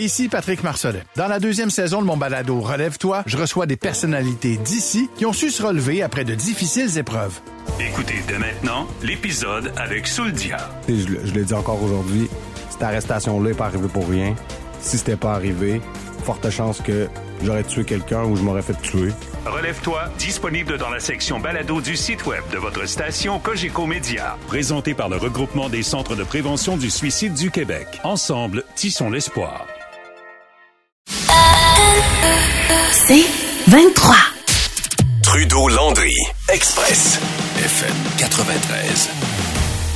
Ici Patrick Marcelet. Dans la deuxième saison de mon balado Relève-toi, je reçois des personnalités d'ici qui ont su se relever après de difficiles épreuves. Écoutez dès maintenant l'épisode avec Souldia. Je, je le dis encore aujourd'hui, cette arrestation-là n'est pas arrivée pour rien. Si c'était pas arrivé, forte chance que j'aurais tué quelqu'un ou je m'aurais fait tuer. Relève-toi, disponible dans la section balado du site web de votre station Cogeco Média. Présenté par le regroupement des centres de prévention du suicide du Québec. Ensemble, tissons l'espoir. C'est 23. Trudeau-Landry, Express, FM 93.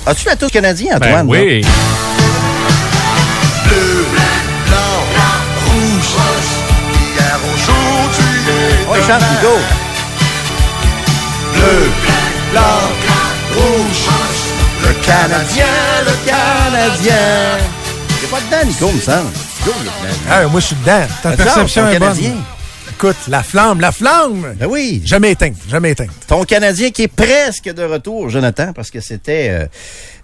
As-tu la touche canadien, Antoine? Ben oui. là? Ouais, chante, Nico. Bleu, blanc, rouge. Le Canadien, le Canadien. T'es pas dedans, Nico, me semble. Go. Ah, moi, je suis dedans. Ta Attends, perception est bonne. Canadien. Écoute, la flamme, la flamme! Ben oui. Jamais éteinte, jamais éteinte. Ton Canadien qui est presque de retour, Jonathan, parce que c'était, euh,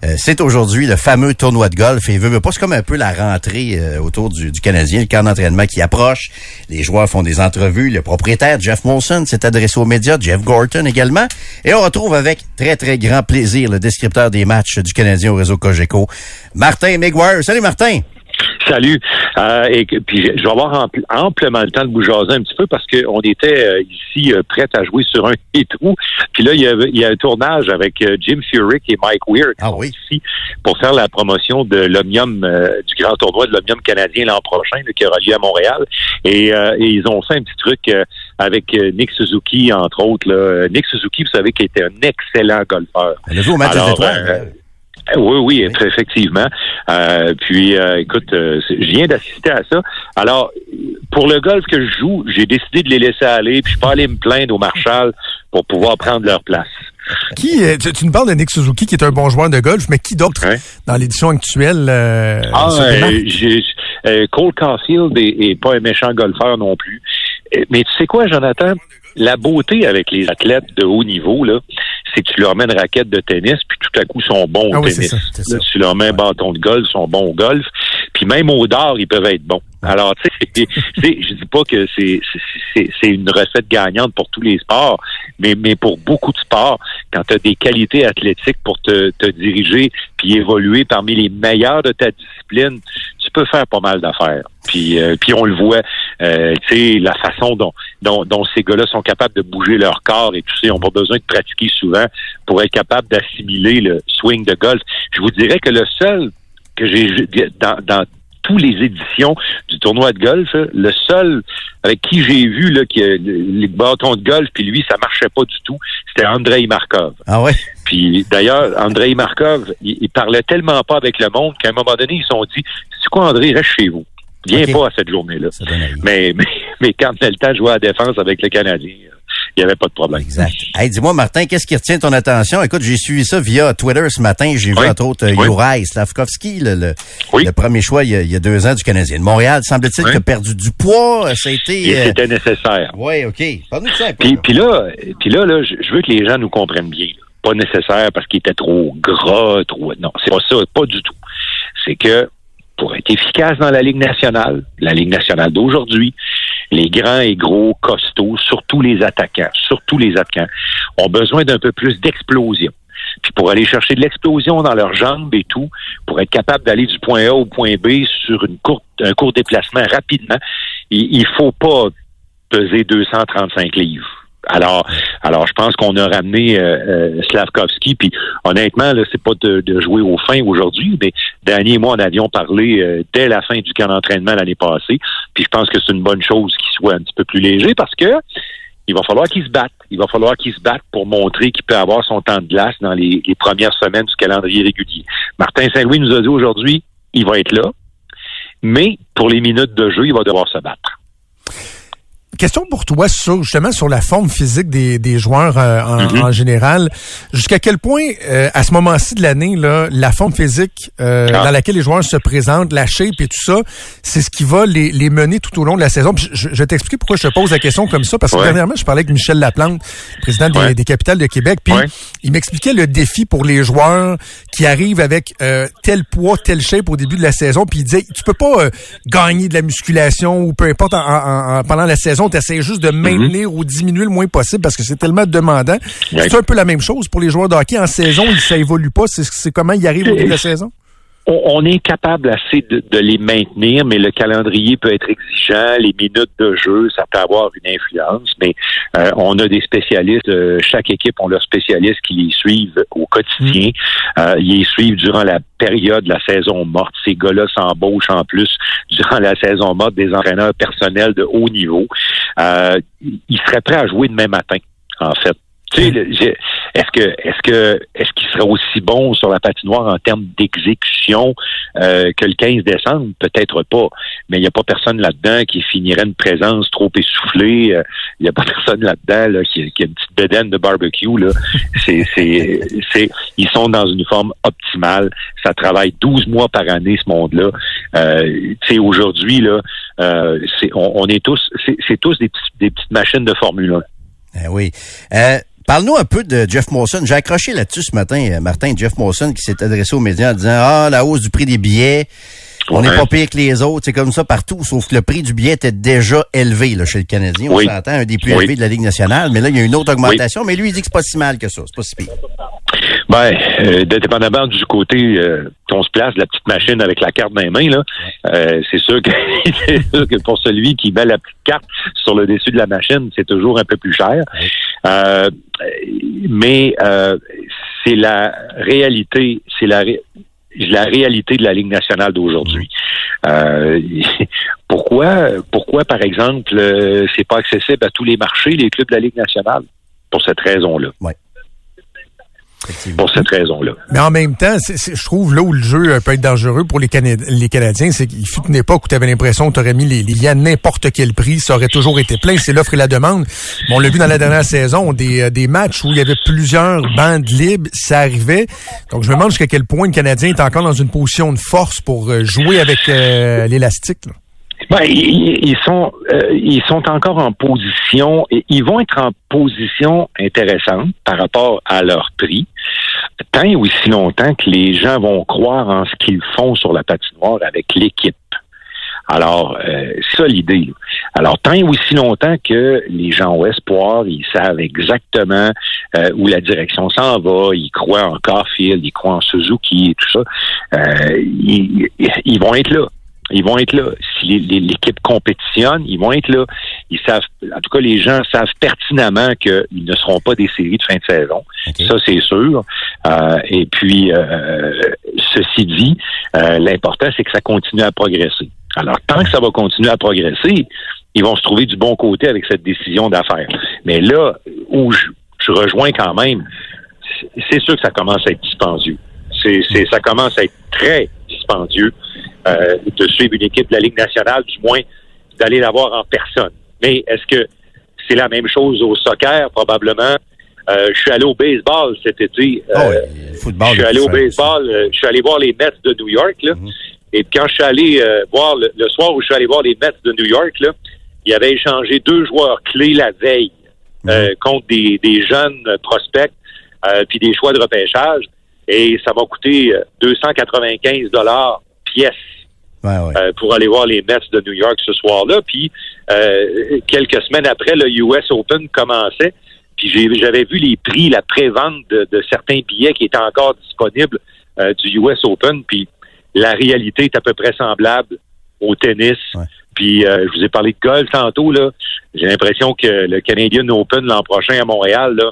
euh, c'est aujourd'hui le fameux tournoi de golf. Et veut, veut pas, c'est comme un peu la rentrée euh, autour du, du Canadien, le camp d'entraînement qui approche. Les joueurs font des entrevues. Le propriétaire, Jeff Molson, s'est adressé aux médias, Jeff Gorton également. Et on retrouve avec très, très grand plaisir le descripteur des matchs du Canadien au réseau Cogeco, Martin Miguire. Salut, Martin. Salut. Euh, et puis je vais avoir ampl- amplement le temps de vous jaser un petit peu parce qu'on était euh, ici euh, prêts à jouer sur un et tout. Puis là, il y a, il y a un tournage avec euh, Jim Furyk et Mike Weir Ah oui. ici pour faire la promotion de l'Omnium, euh, du grand tournoi de l'Omnium canadien l'an prochain, là, qui aura lieu à Montréal. Et, euh, et ils ont fait un petit truc euh, avec euh, Nick Suzuki, entre autres. Là. Nick Suzuki, vous savez, qui était un excellent golfeur. A vu au match des Alors, étoiles. Euh, Oui, oui, effectivement. Euh, puis, euh, écoute, euh, je viens d'assister à ça. Alors, pour le golf que je joue, j'ai décidé de les laisser aller, puis je suis pas allé me plaindre au Marshall pour pouvoir prendre leur place. Qui, euh, tu, tu nous parles de Nick Suzuki, qui est un bon joueur de golf, mais qui d'autre Ouais. dans l'édition actuelle euh, Ah, euh, j'ai- euh, Cole Caulfield est, est pas un méchant golfeur non plus. Mais tu sais quoi, Jonathan? La beauté avec les athlètes de haut niveau, là, c'est que tu leur mets une raquette de tennis, puis tout à coup, ils sont bons au Ah oui, tennis. ça. Là, tu leur mets un bâton de golf, ils sont bons au golf. Puis même au dard, ils peuvent être bons. Alors, tu sais, je dis pas que c'est une recette gagnante pour tous les sports, mais, mais pour beaucoup de sports, quand tu as des qualités athlétiques pour te, te diriger puis évoluer parmi les meilleurs de ta discipline, tu peux faire pas mal d'affaires. Puis, euh, puis on le voit, euh, tu sais, la façon dont, dont, dont ces gars-là sont capables de bouger leur corps et tout ça, ils n'ont pas besoin de pratiquer souvent pour être capables d'assimiler le swing de golf. Je vous dirais que le seul que j'ai dans, dans tous les éditions du tournoi de golf, le seul avec qui j'ai vu là, les bâtons de golf, puis lui, ça marchait pas du tout, c'était Andrei Markov. Ah ouais? Puis d'ailleurs, Andrei Markov, il, il parlait tellement pas avec le monde qu'à un moment donné, ils se sont dit C'est quoi, André, reste chez vous. Viens pas à cette journée-là. Mais, mais, mais quand le temps de jouer à la défense avec le Canadien, il n'y avait pas de problème. Exact. Hey, dis-moi, Martin, qu'est-ce qui retient ton attention? Écoute, j'ai suivi ça via Twitter ce matin. J'ai vu, entre autres, euh, Oui. Juraj Slavkovski, le, le, Oui. le premier choix il y, a, il y a deux ans du Canadien de Montréal. Semble-t-il qu'il a perdu du poids. Ça a été... Et euh, c'était nécessaire. Oui, OK. Parle-nous de ça un peu. Puis, là. puis là, puis là, là, je je veux que les gens nous comprennent bien. là. Pas nécessaire parce qu'il était trop gras, trop. Non, c'est pas ça, pas du tout. C'est que pour être efficace dans la Ligue nationale, la Ligue nationale d'aujourd'hui, les grands et gros costauds, surtout les attaquants, surtout les attaquants, ont besoin d'un peu plus d'explosion. Puis pour aller chercher de l'explosion dans leurs jambes et tout, pour être capable d'aller du point A au point B sur une courte, un court déplacement rapidement, il, il faut pas peser 235 livres. Alors, alors je pense qu'on a ramené euh, euh, Slavkovski. Puis honnêtement, là, c'est pas de, de jouer au fin aujourd'hui, mais Danny et moi, on avions parlé euh, dès la fin du camp d'entraînement l'année passée. Puis je pense que c'est une bonne chose qu'il soit un petit peu plus léger parce que il va falloir qu'il se batte. Il va falloir qu'il se batte pour montrer qu'il peut avoir son temps de glace dans les, les premières semaines du calendrier régulier. Martin Saint-Louis nous a dit aujourd'hui, il va être là, mais pour les minutes de jeu, il va devoir se battre. Question pour toi sur justement sur la forme physique des, des joueurs euh, en, Mhm. en général. Jusqu'à quel point, euh, à ce moment-ci de l'année, là, la forme physique euh, Ah. dans laquelle les joueurs se présentent, la shape et tout ça, c'est ce qui va les, les mener tout au long de la saison? Puis je, je vais t'expliquer pourquoi je te pose la question comme ça, parce que Ouais. dernièrement, je parlais avec Michel Laplante, président des, Ouais. des capitales de Québec, puis Ouais. il m'expliquait le défi pour les joueurs qui arrivent avec euh, tel poids, tel shape au début de la saison, puis il disait, tu peux pas euh, gagner de la musculation ou peu importe en- en- en- pendant la saison, tu essaies juste de maintenir ou diminuer le moins possible parce que c'est tellement demandant. Ouais. C'est un peu la même chose pour les joueurs de hockey. En saison, ça évolue pas. C'est c'est comment ils arrivent au début de la saison? On, on est capable assez de, de les maintenir, mais le calendrier peut être exigeant, les minutes de jeu, ça peut avoir une influence, mais euh, on a des spécialistes, euh, chaque équipe ont leurs spécialistes qui les suivent au quotidien, Euh, ils les suivent durant la période de la saison morte. Ces gars-là s'embauchent en plus durant la saison morte des entraîneurs personnels de haut niveau. Euh, ils seraient prêts à jouer demain matin, en fait. Est-ce que est-ce que est-ce qu'il serait aussi bon sur la patinoire en termes d'exécution euh, que le 15 décembre? Peut-être pas. Mais il n'y a pas personne là-dedans qui finirait une présence trop essoufflée. Euh, Il n'y a pas personne là-dedans là, qui, qui a une petite bedaine de barbecue. Là. C'est, c'est, c'est, ils sont dans une forme optimale. Ça travaille 12 mois par année, ce monde-là. Euh, aujourd'hui, là, euh, c'est, on, est tous, c'est, c'est tous des, petits- des petites machines de Formule 1. Eh oui. Euh, Parle-nous un peu de Jeff Mawson. J'ai accroché là-dessus ce matin, euh, Martin, Jeff Mawson qui s'est adressé aux médias en disant Ah, la hausse du prix des billets, on n'est pas pire que les autres, c'est comme ça partout, sauf que le prix du billet était déjà élevé là, chez le Canadien. On Oui. s'entend, un des plus Oui. élevés de la Ligue nationale, mais là, il y a une autre augmentation, mais lui, il dit que c'est pas si mal que ça, c'est pas si pire. Ben, euh, dépendamment du côté euh, qu'on se place, la petite machine avec la carte dans les mains, là, euh, c'est sûr que c'est sûr que pour celui qui met la petite carte sur le dessus de la machine, c'est toujours un peu plus cher. Euh, mais euh, c'est la réalité, c'est la ré- la réalité de la Ligue nationale d'aujourd'hui. Euh, pourquoi, par exemple, euh, c'est pas accessible à tous les marchés, les clubs de la Ligue nationale? Pour cette raison-là. Pour cette raison-là. Mais en même temps, je trouve là où le jeu euh, peut être dangereux pour les, les Canadiens, c'est qu'il fut une époque où tu avais l'impression que tu aurais mis les, les liens à n'importe quel prix, ça aurait toujours été plein, c'est l'offre et la demande. Bon, on l'a vu dans la dernière saison, des, euh, des matchs où il y avait plusieurs bandes libres, ça arrivait. Donc je me demande jusqu'à quel point le Canadien est encore dans une position de force pour euh, jouer avec euh, l'élastique. Ben, ils, ils sont euh, ils sont encore en position et ils vont être en position intéressante par rapport à leur prix tant et aussi longtemps que les gens vont croire en ce qu'ils font sur la patinoire avec l'équipe. Alors, euh, ça l'idée. Alors, tant et aussi longtemps que les gens au espoir, ils savent exactement euh, où la direction s'en va, ils croient en Carfield, ils croient en Suzuki et tout ça, euh, ils, ils vont être là. Ils vont être là. Si l'équipe compétitionne, ils vont être là. Ils savent, en tout cas, les gens savent pertinemment qu'ils ne seront pas des séries de fin de saison. Ça, c'est sûr. Euh, et puis, euh, ceci dit, euh, l'important, c'est que ça continue à progresser. Alors, tant que ça va continuer à progresser, ils vont se trouver du bon côté avec cette décision d'affaires. Mais là, où je, je rejoins quand même, c'est- c'est sûr que ça commence à être dispendieux. C'est, c'est, ça commence à être très dispendieux euh, de suivre une équipe de la Ligue nationale, du moins d'aller la voir en personne. Mais est-ce que c'est la même chose au soccer? Probablement. Euh, je suis allé au baseball cet été. Oh, Euh, ouais, le football. je suis allé au baseball, euh, je suis allé voir les Mets de New York, là. Mhm. Et puis quand je suis allé voir le, le soir où je suis allé voir les Mets de New York, là, ils avaient échangé deux joueurs clés la veille euh, contre des, des jeunes prospects puis des choix de repêchage. Et ça m'a coûté euh, 295 dollars pièce Ouais, ouais. euh, pour aller voir les Mets de New York ce soir-là. Puis euh, quelques semaines après, le US Open commençait. Puis j'avais vu les prix, la pré-vente de, de certains billets qui étaient encore disponibles euh, du US Open. Puis la réalité est à peu près semblable au tennis. Ouais. Puis euh, je vous ai parlé de golf tantôt. là. J'ai l'impression que le Canadian Open l'an prochain à Montréal, là,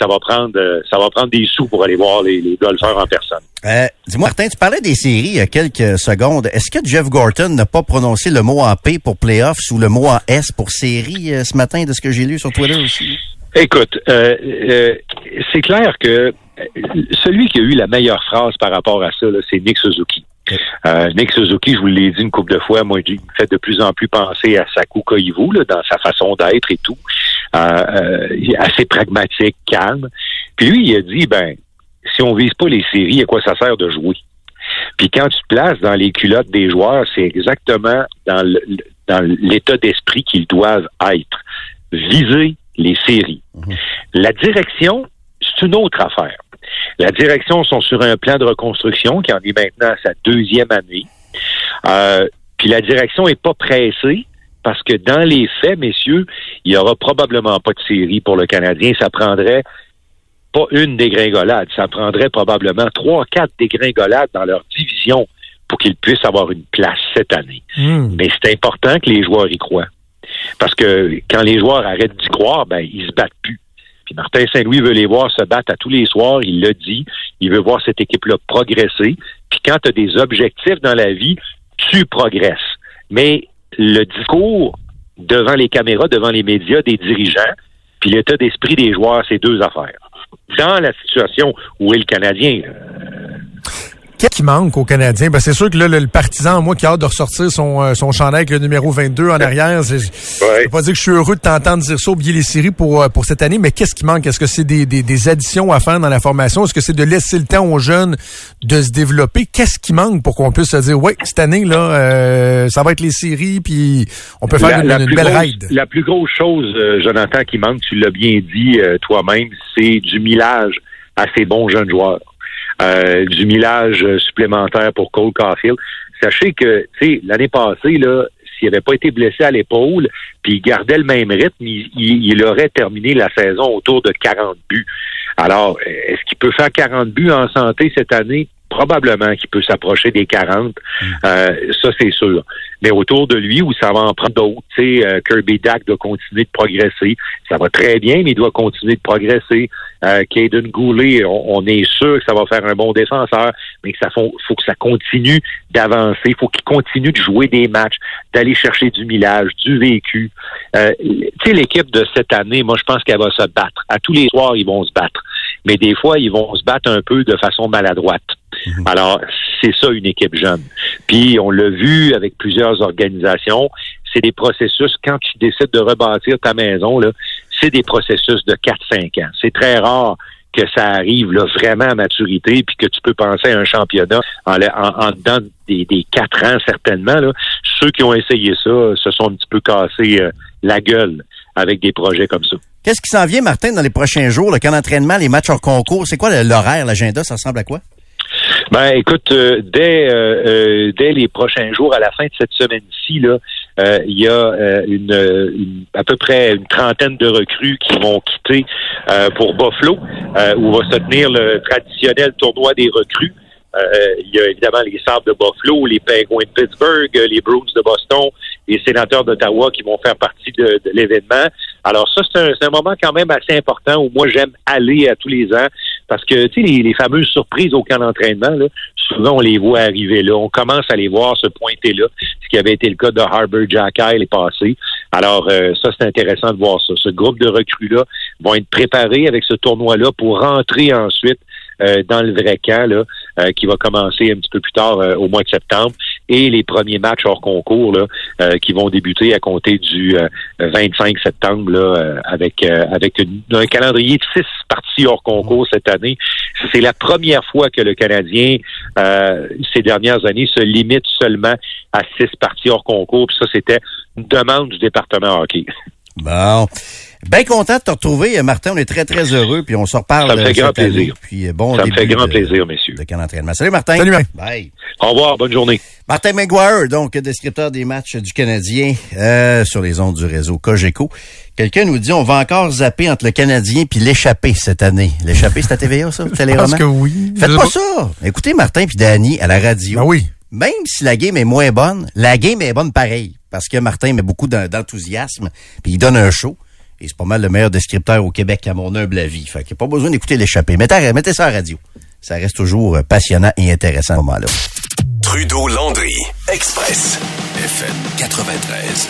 ça va prendre euh, ça va prendre des sous pour aller voir les, les golfeurs en personne. Euh, Dis-moi, Martin, tu parlais des séries il y a quelques secondes. Est-ce que Jeff Gorton n'a pas prononcé le mot en P pour playoffs ou le mot en S pour série euh, ce matin de ce que j'ai lu sur Twitter aussi? Écoute, euh, c'est clair que celui qui a eu la meilleure phrase par rapport à ça, c'est Nick Suzuki. Euh, Nick Suzuki, je vous l'ai dit une couple de fois, moi, il me fait de plus en plus penser à Saku Koivu, là, dans sa façon d'être et tout. Euh, est assez pragmatique, calme. Puis lui, il a dit, ben, si on vise pas les séries, à quoi ça sert de jouer? Puis quand tu te places dans les culottes des joueurs, c'est exactement dans l'état d'esprit qu'ils doivent être. Viser les séries. Mhm. La direction, c'est une autre affaire. La direction sont sur un plan de reconstruction qui en est maintenant à sa deuxième année. Euh, puis la direction est pas pressée parce que dans les faits, messieurs, il y aura probablement pas de série pour le Canadien. Ça prendrait pas une dégringolade, ça prendrait probablement trois, quatre dégringolades dans leur division pour qu'ils puissent avoir une place cette année. Hmm. Mais c'est important que les joueurs y croient. Parce que quand les joueurs arrêtent d'y croire, ben ils se battent plus. Martin Saint-Louis veut les voir se battre à tous les soirs, il l'a dit. Il veut voir cette équipe-là progresser. Puis quand tu as des objectifs dans la vie, tu progresses. Mais le discours devant les caméras, devant les médias des dirigeants, puis l'état d'esprit des joueurs, c'est deux affaires. Dans la situation où est le Canadien, Qu'est-ce qui manque aux Canadiens? Ben, c'est sûr que là, le, partisan, moi, qui a hâte de ressortir son, euh, son chandail avec le numéro 22 en arrière, je ne pas dire que je suis heureux de t'entendre dire ça, oublier les séries pour, euh, pour cette année, mais qu'est-ce qui manque? Est-ce que c'est des, des, des, additions à faire dans la formation? Est-ce que c'est de laisser le temps aux jeunes de se développer? Qu'est-ce qui manque pour qu'on puisse se dire, ouais, cette année, là, euh, ça va être les séries, puis on peut faire une, belle ride? La plus grosse chose, Jonathan, qui manque, tu l'as bien dit toi-même, c'est du millage à ces bons jeunes joueurs. Euh, du millage supplémentaire pour Cole Caulfield. Sachez que, tu sais, l'année passée, là, s'il n'avait pas été blessé à l'épaule, puis il gardait le même rythme, il, il, aurait terminé la saison autour de 40 buts. Alors, est-ce qu'il peut faire 40 buts en santé cette année? Probablement qu'il peut s'approcher des 40. Mm. Euh, ça, c'est sûr. Mais autour de lui, où ça va en prendre d'autres, tu sais, euh, Kirby Dack doit continuer de progresser. Ça va très bien, mais il doit continuer de progresser. Euh, Caden Goulet, on, est sûr que ça va faire un bon défenseur, mais que ça faut, faut que ça continue d'avancer. Il faut qu'il continue de jouer des matchs, d'aller chercher du millage, du vécu. Euh, tu sais, l'équipe de cette année, moi, je pense qu'elle va se battre. À tous les soirs, ils vont se battre. Mais des fois, ils vont se battre un peu de façon maladroite. Mhm. Alors, c'est ça une équipe jeune. Puis, on l'a vu avec plusieurs organisations, c'est des processus, quand tu décides de rebâtir ta maison, là, c'est des processus de 4-5 ans. C'est très rare que ça arrive là, vraiment à maturité, puis que tu peux penser à un championnat en, en, dedans des, des quatre ans certainement. Là. Ceux qui ont essayé ça se sont un petit peu cassés euh, la gueule avec des projets comme ça. Qu'est-ce qui s'en vient, Martin, dans les prochains jours? Le camp d'entraînement, les matchs hors concours, c'est quoi l'horaire, l'agenda? Ça ressemble à quoi? Ben, écoute, euh, dès euh, euh, dès les prochains jours, à la fin de cette semaine-ci, là, il y a une, à peu près une trentaine de recrues qui vont quitter pour Buffalo, où va se tenir le traditionnel tournoi des recrues. il y a évidemment les Sables de Buffalo, les Penguins de Pittsburgh, les Bruins de Boston, les Sénateurs d'Ottawa qui vont faire partie de, de l'événement. Alors ça, c'est un, un, moment quand même assez important où moi j'aime aller à tous les ans parce que, tu sais, les, fameuses surprises au camp d'entraînement, souvent, on les voit arriver là. On commence à les voir se pointer là, ce qui avait été le cas de Harbour Jacky les passés. Alors, euh, ça, c'est intéressant de voir ça. Ce groupe de recrues-là vont être préparés avec ce tournoi-là pour rentrer ensuite euh, dans le vrai camp, là, euh, qui va commencer un petit peu plus tard au mois de septembre, et les premiers matchs hors concours là, qui vont débuter à compter du 25 septembre là, avec avec un calendrier de six parties hors concours cette année. C'est la première fois que le Canadien, ces dernières années, se limite seulement à six parties hors concours. Puis ça, c'était une demande du département hockey. Bon. Bien content de te retrouver, Martin. On est très, très heureux. Puis on se reparle. Ça me fait grand plaisir. Puis euh, bon Ça me fait grand plaisir, messieurs. De entraînement. Salut, Martin. Salut, Bye. Au revoir. Bonne journée. Martin McGuire, donc descripteur des matchs du Canadien euh, sur les ondes du réseau Cogeco. Quelqu'un nous dit on va encore zapper entre le Canadien puis l'échappée cette année. L'échappée, c'est à TVA, ça? Je pense que oui. Faites pas ça. Écoutez Martin puis Danny à la radio. Ben oui. Même si la game est moins bonne, la game est bonne pareil. Parce que Martin met beaucoup d'enthousiasme, puis il donne un show. Et c'est pas mal le meilleur descripteur au Québec à mon humble avis. Fait qu'il n'y a pas besoin d'écouter l'échappée. Mettez, mettez ça la radio. Ça reste toujours euh, passionnant et intéressant à ce moment-là. Trudeau-Landry, Express, FM 93.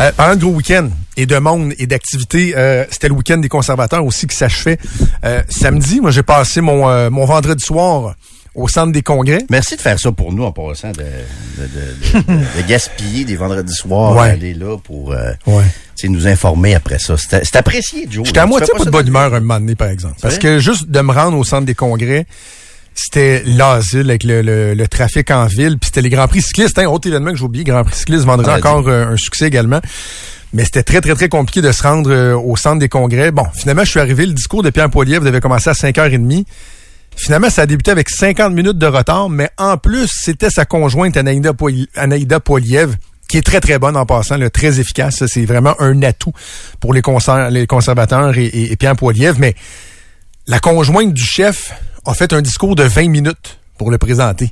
Euh, pendant le gros week-end et de monde et d'activités, euh, c'était le week-end des conservateurs aussi qui s'achevait. Euh, samedi, moi j'ai passé mon, mon vendredi soir au centre des congrès. Merci de faire ça pour nous en passant, de, de, de, de- de gaspiller des vendredis soirs, Ouais. aller là pour euh, Ouais. tu sais, nous informer après ça. C'est apprécié, Joe. J'étais à moitié pas de bonne humeur un moment donné, par exemple. Parce que juste de me rendre au centre des congrès, c'était l'asile avec le, le- le trafic en ville, puis c'était les Grands Prix cyclistes. Hein, autre événement que j'ai oublié, Grand Prix cycliste, vendredi Ah, encore euh, un succès également. Mais c'était très, très, très compliqué de se rendre euh, au centre des congrès. Bon, finalement, je suis arrivé, le discours de Pierre Poilievre devait commencer à 5h30. Finalement, ça a débuté avec 50 minutes de retard, mais en plus, c'était sa conjointe Anaïda, Poil- Anaïda Poiliev, qui est très, très bonne en passant, là, très efficace. C'est vraiment un atout pour les, conser- les conservateurs et, et- et Pierre Poiliev. Mais la conjointe du chef a fait un discours de 20 minutes pour le présenter.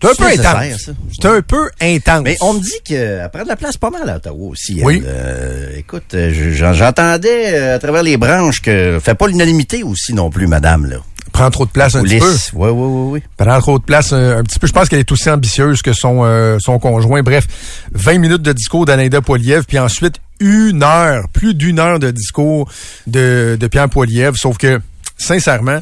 C'est un peu intense. C'est un peu intense. Mais on me dit qu'elle prend de la place pas mal à Ottawa aussi. elle. Oui. Euh, écoute, je- j'en- j'entendais euh, à travers les branches que fait pas l'unanimité aussi non plus, madame, là. Prend trop de place un petit peu. Oui, oui, oui, oui. prend trop de place un, un petit peu. Je pense qu'elle est aussi ambitieuse que son euh, son conjoint. Bref, 20 minutes de discours d'Anaïda Poiliev, puis ensuite une heure, plus d'une heure de discours de, de Pierre Poiliev. Sauf que, sincèrement,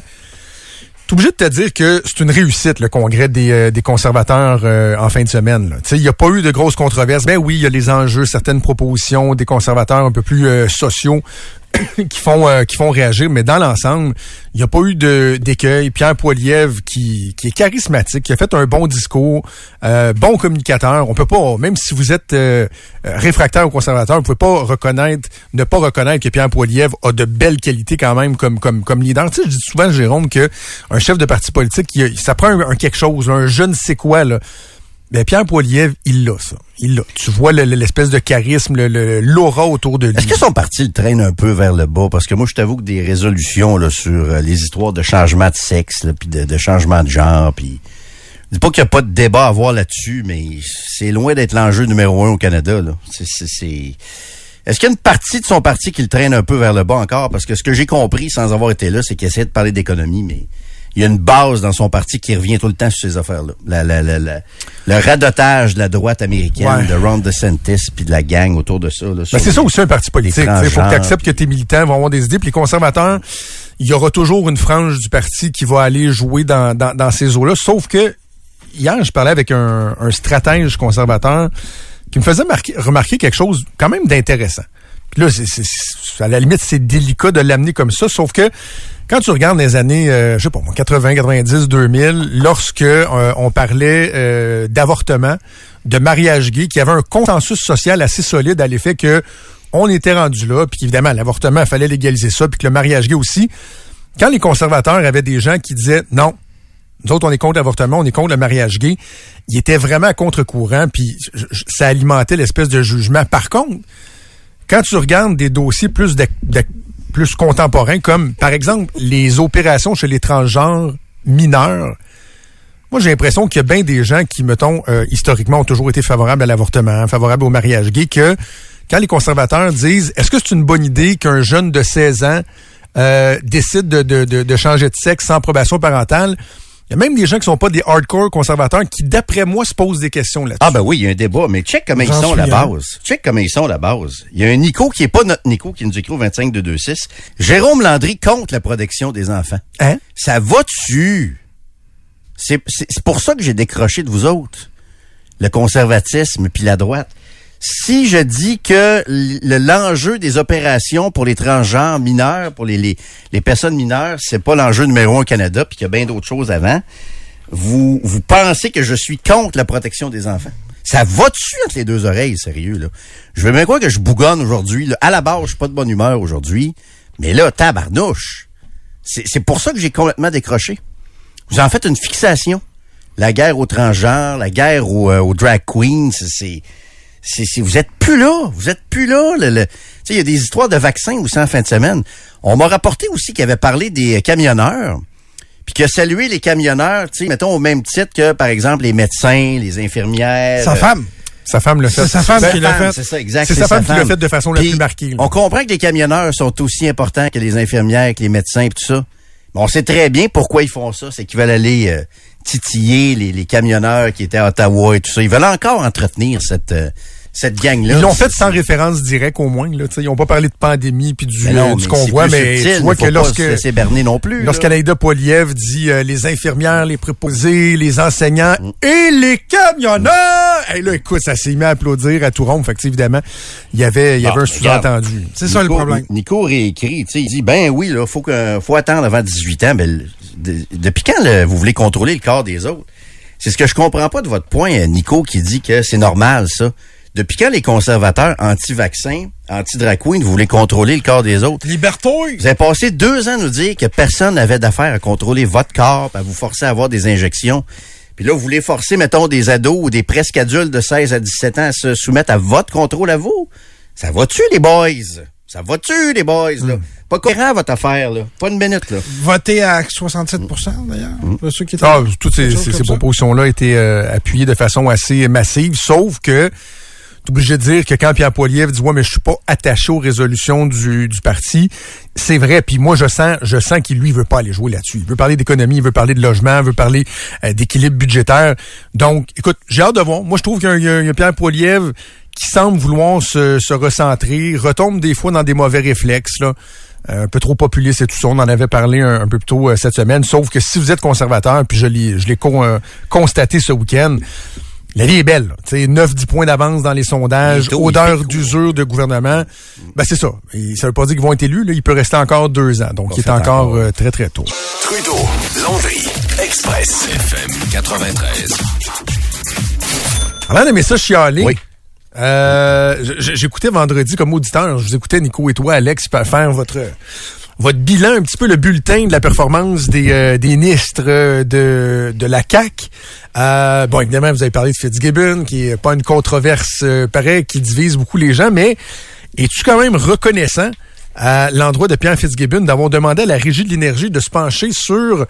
T'es obligé de te dire que c'est une réussite, le congrès des, euh, des conservateurs euh, en fin de semaine. là. Tu sais, Il n'y a pas eu de grosses controverses. Ben oui, il y a les enjeux, certaines propositions des conservateurs un peu plus euh, sociaux qui font euh, qui font réagir, mais dans l'ensemble, il n'y a pas eu de d'écueil. Pierre Poilievre qui, qui est charismatique, qui a fait un bon discours, euh, bon communicateur. On peut pas, même si vous êtes euh, réfractaire aux conservateurs, vous pouvez pas reconnaître, ne pas reconnaître que Pierre Poilievre a de belles qualités quand même comme comme comme leader. Tu je dis souvent Jérôme que un chef de parti politique, il ça prend un, quelque chose, un je ne sais quoi. Ben Pierre Poilievre, il l'a ça. Il l'a. Tu vois le- le- l'espèce de charisme, le- l'aura autour de lui. Est-ce que son parti le traîne un peu vers le bas? Parce que moi, je t'avoue que des résolutions là, sur euh, les histoires de changement de sexe, puis de, de changement de genre, puis... Je dis pas qu'il n'y a pas de débat à avoir là-dessus, mais c'est loin d'être l'enjeu numéro un au Canada. Là. C'est, c'est, c'est- Est-ce qu'il y a une partie de son parti qui le traîne un peu vers le bas encore? Parce que ce que j'ai compris sans avoir été là, c'est qu'il essaie de parler d'économie, mais il y a une base dans son parti qui revient tout le temps sur ces affaires-là. La, la, la, la- le radotage de la droite américaine, Ouais. de Ron DeSantis, puis de la gang autour de ça. Ben, c'est ça aussi un parti politique. Il faut que tu acceptes que tes militants vont avoir des idées. Puis les conservateurs, il y aura toujours une frange du parti qui va aller jouer dans, dans, dans ces eaux-là. Sauf que hier, je parlais avec un, un stratège conservateur qui me faisait marquer- remarquer quelque chose quand même d'intéressant. Puis là, c'est- à la limite, c'est délicat de l'amener comme ça, sauf que quand tu regardes les années, euh, je sais pas, moi, 80, 90, 2000, lorsque euh, on parlait euh, d'avortement, de mariage gay, qu'il y avait un consensus social assez solide à l'effet que on était rendu là, puis qu'évidemment, l'avortement, il fallait légaliser ça, puis que le mariage gay aussi. Quand les conservateurs avaient des gens qui disaient non, nous autres, on est contre l'avortement, on est contre le mariage gay. Il était vraiment à contre-courant, puis ça alimentait l'espèce de jugement. Par contre, quand tu regardes des dossiers plus plus contemporains, comme par exemple les opérations chez les transgenres mineurs, moi j'ai l'impression qu'il y a bien des gens qui, mettons, euh, historiquement ont toujours été favorables à l'avortement, favorables au mariage gay, que quand les conservateurs disent est-ce que c'est une bonne idée qu'un jeune de 16 ans euh, décide de, changer de sexe sans approbation parentale, il y a même des gens qui sont pas des hardcore conservateurs qui, d'après moi, se posent des questions là-dessus. Ah ben oui, il y a un débat, mais check comment ils sont suis la base. Check comment ils sont la base. Il y a un Nico qui est pas notre Nico, qui nous écrit au 25 de 26. Jérôme Landry contre la protection des enfants. Hein? Ça va dessus. C'est pour ça que j'ai décroché de vous autres. Le conservatisme puis la droite. Si je dis que le- l'enjeu des opérations pour les transgenres mineurs, pour les, les, les personnes mineures, c'est pas l'enjeu numéro un au Canada, puis qu'il y a bien d'autres choses avant, vous, vous pensez que je suis contre la protection des enfants? Ça va dessus entre les deux oreilles, sérieux, là? Je veux bien croire que je bougonne aujourd'hui. À la base, je suis pas de bonne humeur aujourd'hui. Mais là, tabarnouche. C'est c'est pour ça que j'ai complètement décroché. Vous en faites une fixation. La guerre aux transgenres, la guerre aux, euh, aux drag queens, c'est- c'est... c'est- c'est- vous êtes plus là. Vous êtes plus là. Le, le- tu sais, il y a des histoires de vaccins aussi en fin de semaine. On m'a rapporté aussi qu'il avait parlé des euh, camionneurs puis qu'il a salué les camionneurs, tu sais, mettons au même titre que, par exemple, les médecins, les infirmières. Sa euh, femme. Sa femme l'a fait. C'est sa femme qui l'a fait. C'est ça, exact. C'est sa femme qui l'a fait de façon la plus marquée, là. On comprend que les camionneurs sont aussi importants que les infirmières, que les médecins et tout ça. Mais on sait très bien pourquoi ils font ça. C'est qu'ils veulent aller euh, titiller les, les camionneurs qui étaient à Ottawa et tout ça. Ils veulent encore entretenir cette, euh, cette gang-là. Ils l'ont fait sans référence directe au moins. Là, T'sais, ils n'ont pas parlé de pandémie puis du, Mais non, euh, du mais convoi, c'est mais subtil, tu vois que lorsque laisser berner non plus. lorsqu'Anaïda Poiliev dit euh, les infirmières, les préposés, les enseignants Mm. et les camionneurs, et là écoute, ça s'est mis à applaudir à tout rond. Fait que, évidemment, il y avait il y avait Ah, un sous-entendu. C'est ça le problème. Nico réécrit, il dit ben oui, là, faut que faut attendre avant 18 ans. Mais le- de- depuis quand vous voulez contrôler le corps des autres? C'est ce que je comprends pas de votre point, euh, Nico, qui dit que c'est normal ça. Depuis quand les conservateurs anti-vaccins, anti-drag queen, vous voulez contrôler le corps des autres? Liberté! Vous avez passé deux ans à nous dire que personne n'avait d'affaire à contrôler votre corps, à vous forcer à avoir des injections. Puis là, vous voulez forcer, mettons, des ados ou des presque adultes de 16 à 17 ans à se soumettre à votre contrôle à vous? Ça va-tu, les boys? Ça va-tu, les boys, là? Pas cohérent, votre affaire, là. Pas une minute, là. Voté à 67% d'ailleurs. de Ceux qui étaient- Ah, toutes ces, ces- ces propositions-là étaient euh, appuyées de façon assez massive, sauf que t'es obligé de dire que quand Pierre Poilievre dit ouais mais je suis pas attaché aux résolutions du, du parti, c'est vrai. Puis moi je sens je sens qu'il lui veut pas aller jouer là-dessus. Il veut parler d'économie, il veut parler de logement, il veut parler euh, d'équilibre budgétaire. Donc écoute, j'ai hâte de voir. Moi je trouve qu'il y a, il y a- il y a Pierre Poilievre qui semble vouloir se, se recentrer, retombe des fois dans des mauvais réflexes là. Euh, un peu trop populiste et tout ça. On en avait parlé un, un peu plus tôt euh, cette semaine. Sauf que si vous êtes conservateur, puis je l'ai, je l'ai con- euh, constaté ce week-end, la vie est belle. là. Tu sais, 9-10 points d'avance dans les sondages, Les taux, odeur d'usure de gouvernement. Ben c'est ça. Et ça veut pas dire qu'ils vont être élus. Là. Il peut rester encore deux ans. Donc, il est encore euh, très, très tôt. Trudeau, Landry, Express, FM 93. Avant d'aimer ça chialer, Oui. Euh, j'écoutais vendredi comme auditeur, je vous écoutais Nico et toi, Alex, faire votre votre bilan, un petit peu le bulletin de la performance des, euh, des ministres euh, de, de la CAC. Euh, bon, évidemment, vous avez parlé de Fitzgibbon, qui est pas une controverse euh, pareille, qui divise beaucoup les gens, mais es-tu quand même reconnaissant à l'endroit de Pierre Fitzgibbon d'avoir demandé à la Régie de l'énergie de se pencher sur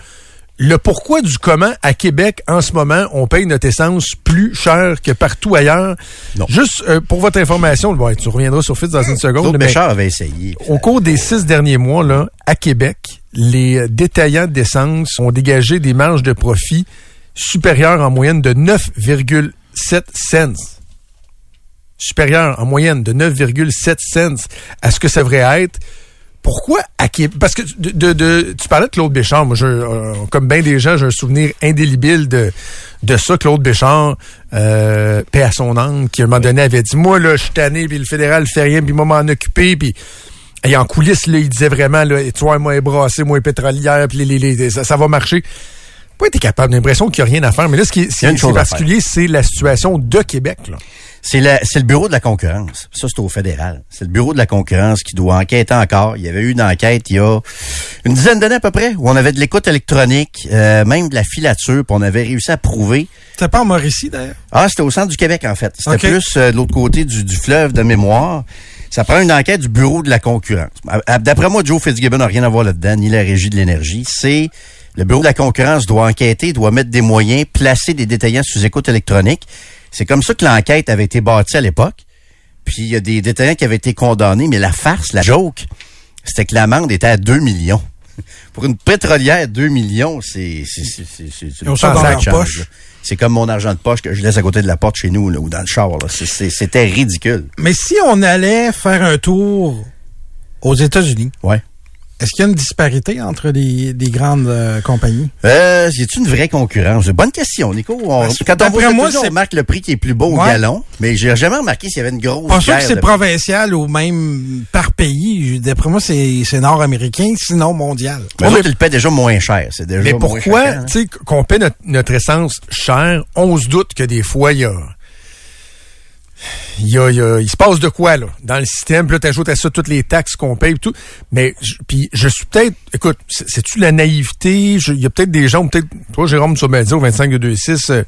le pourquoi du comment à Québec en ce moment on paye notre essence plus cher que partout ailleurs? Non. Juste euh, pour votre information, bon, tu reviendras sur Fitz dans une seconde. Mais avait essayé. au cours des six derniers mois, là, à Québec, les détaillants d'essence ont dégagé des marges de profit supérieures en moyenne de 9,7 cents. Supérieures en moyenne de 9,7 cents à ce que ça devrait être. Pourquoi à Québec? Parce que de, de- de- tu parlais de Claude Béchard. Moi, je, euh, comme bien des gens, j'ai un souvenir indélébile de, de ça. Claude Béchard, euh, paix à son âme, qui à un moment donné avait dit, moi, là, je suis tanné, puis le fédéral fait rien, puis moi, m'en occuper, puis et en coulisses, là, il disait vraiment, là, tu vois, moi, brassé, moi, pétrolière, puis les, les, les- ça, ça va marcher. Pas été capable, j'ai l'impression qu'il n'y a rien à faire. Mais là, ce qui est, c'est chose à particulier, c'est la situation de Québec. Là. C'est le bureau de la concurrence. Ça, c'est au fédéral. C'est le bureau de la concurrence qui doit enquêter encore. Il y avait eu une enquête il y a une dizaine d'années à peu près, où on avait de l'écoute électronique, euh, même de la filature, puis on avait réussi à prouver. C'était pas en Mauricie, d'ailleurs? Ah, c'était au centre du Québec, en fait. C'était plus euh, de l'autre côté du, du fleuve de mémoire. Ça prend une enquête du bureau de la concurrence. À- à- D'après moi, Joe Fitzgibbon n'a rien à voir là-dedans, ni la régie de l'énergie. C'est le bureau de la concurrence doit enquêter, doit mettre des moyens, placer des détaillants sous écoute électronique. C'est comme ça que l'enquête avait été bâtie à l'époque. Puis il y a des détaillants qui avaient été condamnés, mais la farce, la joke, c'était que l'amende était à 2 millions. Pour une pétrolière, 2 millions, c'est... c'est- comme mon argent de poche que je laisse à côté de la porte chez nous là, ou dans le char. C'était ridicule. Mais si on allait faire un tour aux États-Unis, Ouais. Est-ce qu'il y a une disparité entre les, les grandes euh, compagnies? Euh, y a une vraie concurrence? Bonne question, Nico. On- quand on d'après voit moi, on c'est- remarque le prix qui est plus beau au gallon, mais j'ai jamais remarqué s'il y avait une grosse Pas sûr que c'est provincial ou même par pays. D'après moi, c'est c'est nord-américain, sinon mondial. Mais il le paie déjà moins cher. C'est déjà Mais pourquoi, hein? tu sais, qu'on paie notre, notre essence cher, on se doute que des fois, il y a... Il, y a, il, y a- il se passe de quoi, là, dans le système? Puis là, t'ajoutes à ça toutes les taxes qu'on paye et tout. Mais, je- puis je suis peut-être... Écoute, c'est- c'est-tu la naïveté? Je- Il y a peut-être des gens, peut-être... Toi, Jérôme, tu me dire au 25 de 26... euh,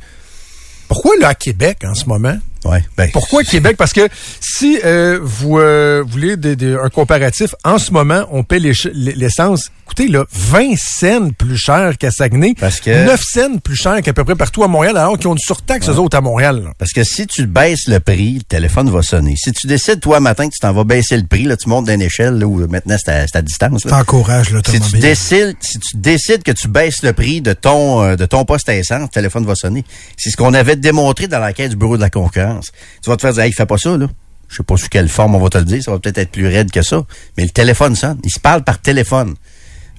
pourquoi, là, à Québec, en ce moment? Ouais, ben, Pourquoi Québec? Parce que si euh, vous euh, voulez des- des- un comparatif, en ce moment, on paie l'essence coûté là, 20 cents plus cher qu'à Saguenay. Parce que- 9 cents plus cher qu'à peu près partout à Montréal, alors qu'ils ont une surtaxe, eux autres, à Montréal. là. Parce que si tu baisses le prix, le téléphone va sonner. Si tu décides, toi, matin, que tu t'en vas baisser le prix, là, tu montes d'une échelle, là, où maintenant c'est à distance. T'encourages Si tu l'automobile. décides, si tu décides que tu baisses le prix de ton euh, de ton poste à essence, le téléphone va sonner. C'est ce qu'on avait démontré dans l'enquête du bureau de la concurrence. Tu vas te faire dire, hey, fais pas ça là. Je sais pas sous quelle forme on va te le dire, ça va peut-être être plus raide que ça, mais le téléphone sonne. Il se parle par téléphone.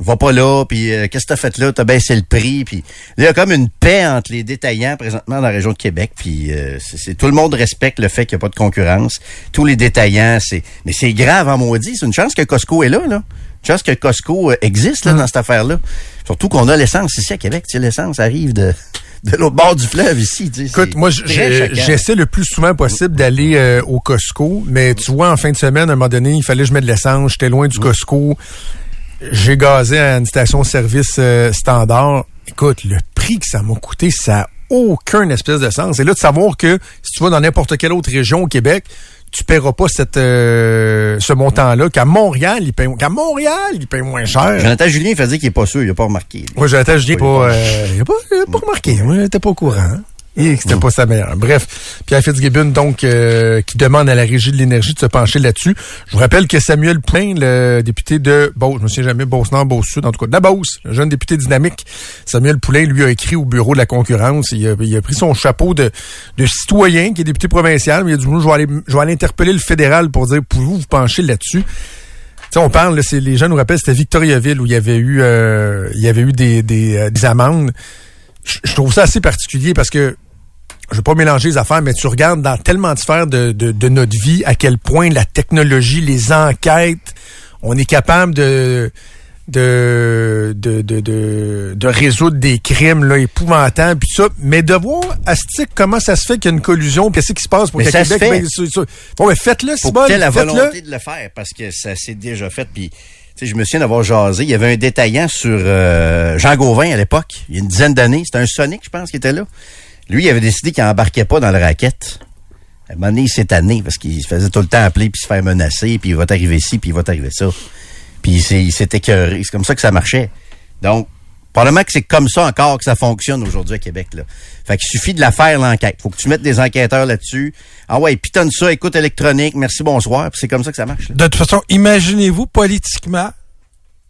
Va pas là, puis euh, qu'est-ce que t'as fait là? T'as baissé le prix, puis il y a comme une paix entre les détaillants présentement dans la région de Québec, puis euh, c'est, c'est- tout le monde respecte le fait qu'il n'y a pas de concurrence. Tous les détaillants, c'est mais c'est grave en maudit. C'est une chance que Costco est là, là. Une chance que Costco euh, existe là, dans cette affaire-là. Surtout qu'on a l'essence ici à Québec. Tu sais, l'essence arrive de, de l'autre bord du fleuve ici. tu sais, Écoute, moi, j'essaie le plus souvent possible d'aller euh, au Costco, mais tu vois, en fin de semaine, à un moment donné, il fallait que je mette de l'essence, j'étais loin du Costco. J'ai gazé à une station-service euh, standard. Écoute, le prix que ça m'a coûté, ça a aucun espèce de sens. Et là, de savoir que si tu vas dans n'importe quelle autre région au Québec, tu paieras pas cette, euh, ce montant-là, qu'à Montréal, il paye, qu'à Montréal, il paye moins cher. Jonathan Julien dire qu'il est pas sûr, il a pas remarqué. Moi, Jonathan Julien, Oui, pas, pas- euh, il a pas, il a pas remarqué. Moi, j'étais pas au courant. Et c'était pas sa meilleure. Bref, Pierre Fitzgibbon, donc, euh, qui demande à la Régie de l'énergie de se pencher là-dessus. Je vous rappelle que Samuel Plain, le député de Beauce, je me souviens jamais, Beauce-Nord, Beauce-Sud, en tout cas, de la Beauce, le jeune député dynamique, Samuel Poulain, lui, a écrit au bureau de la concurrence. Il a, il a pris son chapeau de, de citoyen, qui est député provincial, mais il a dit, je vais aller, je vais aller interpeller le fédéral pour dire, pouvez-vous vous pencher là-dessus? Tu sais, on parle, là, c'est, les gens nous rappellent, c'était Victoriaville où il y avait eu, euh, il y avait eu des, des, euh, des amendes. Je trouve ça assez particulier parce que je veux pas mélanger les affaires, mais tu regardes dans tellement de sphères de, de, de notre vie à quel point la technologie, les enquêtes, on est capable de de, de, de, de, de résoudre des crimes là, épouvantables puis ça mais de voir Astic comment ça se fait qu'il y a une collusion qu'est-ce qui se passe pour Mais qu'à ça Québec fait. ben, bon mais faites-le c'est que bon la faites-le volonté de le faire parce que ça s'est déjà fait. Puis, tu sais, je me souviens d'avoir jasé. Il y avait un détaillant sur euh, Jean Gauvin à l'époque, il y a une dizaine d'années. C'était un Sonic, je pense, qui était là. Lui, il avait décidé qu'il embarquait pas dans le racket. À un moment donné, il s'est parce qu'il se faisait tout le temps appeler puis se faire menacer puis il va t'arriver ci puis il va t'arriver ça. Puis il s'est- écœuré. C'est comme ça que ça marchait. Donc, probablement que c'est comme ça encore que ça fonctionne aujourd'hui à Québec. Là. Fait qu'il suffit de la faire, l'enquête. Faut que tu mettes des enquêteurs là-dessus. Ah ouais, pitonne ça, écoute électronique, merci, bonsoir. Puis c'est comme ça que ça marche. De toute façon, imaginez-vous politiquement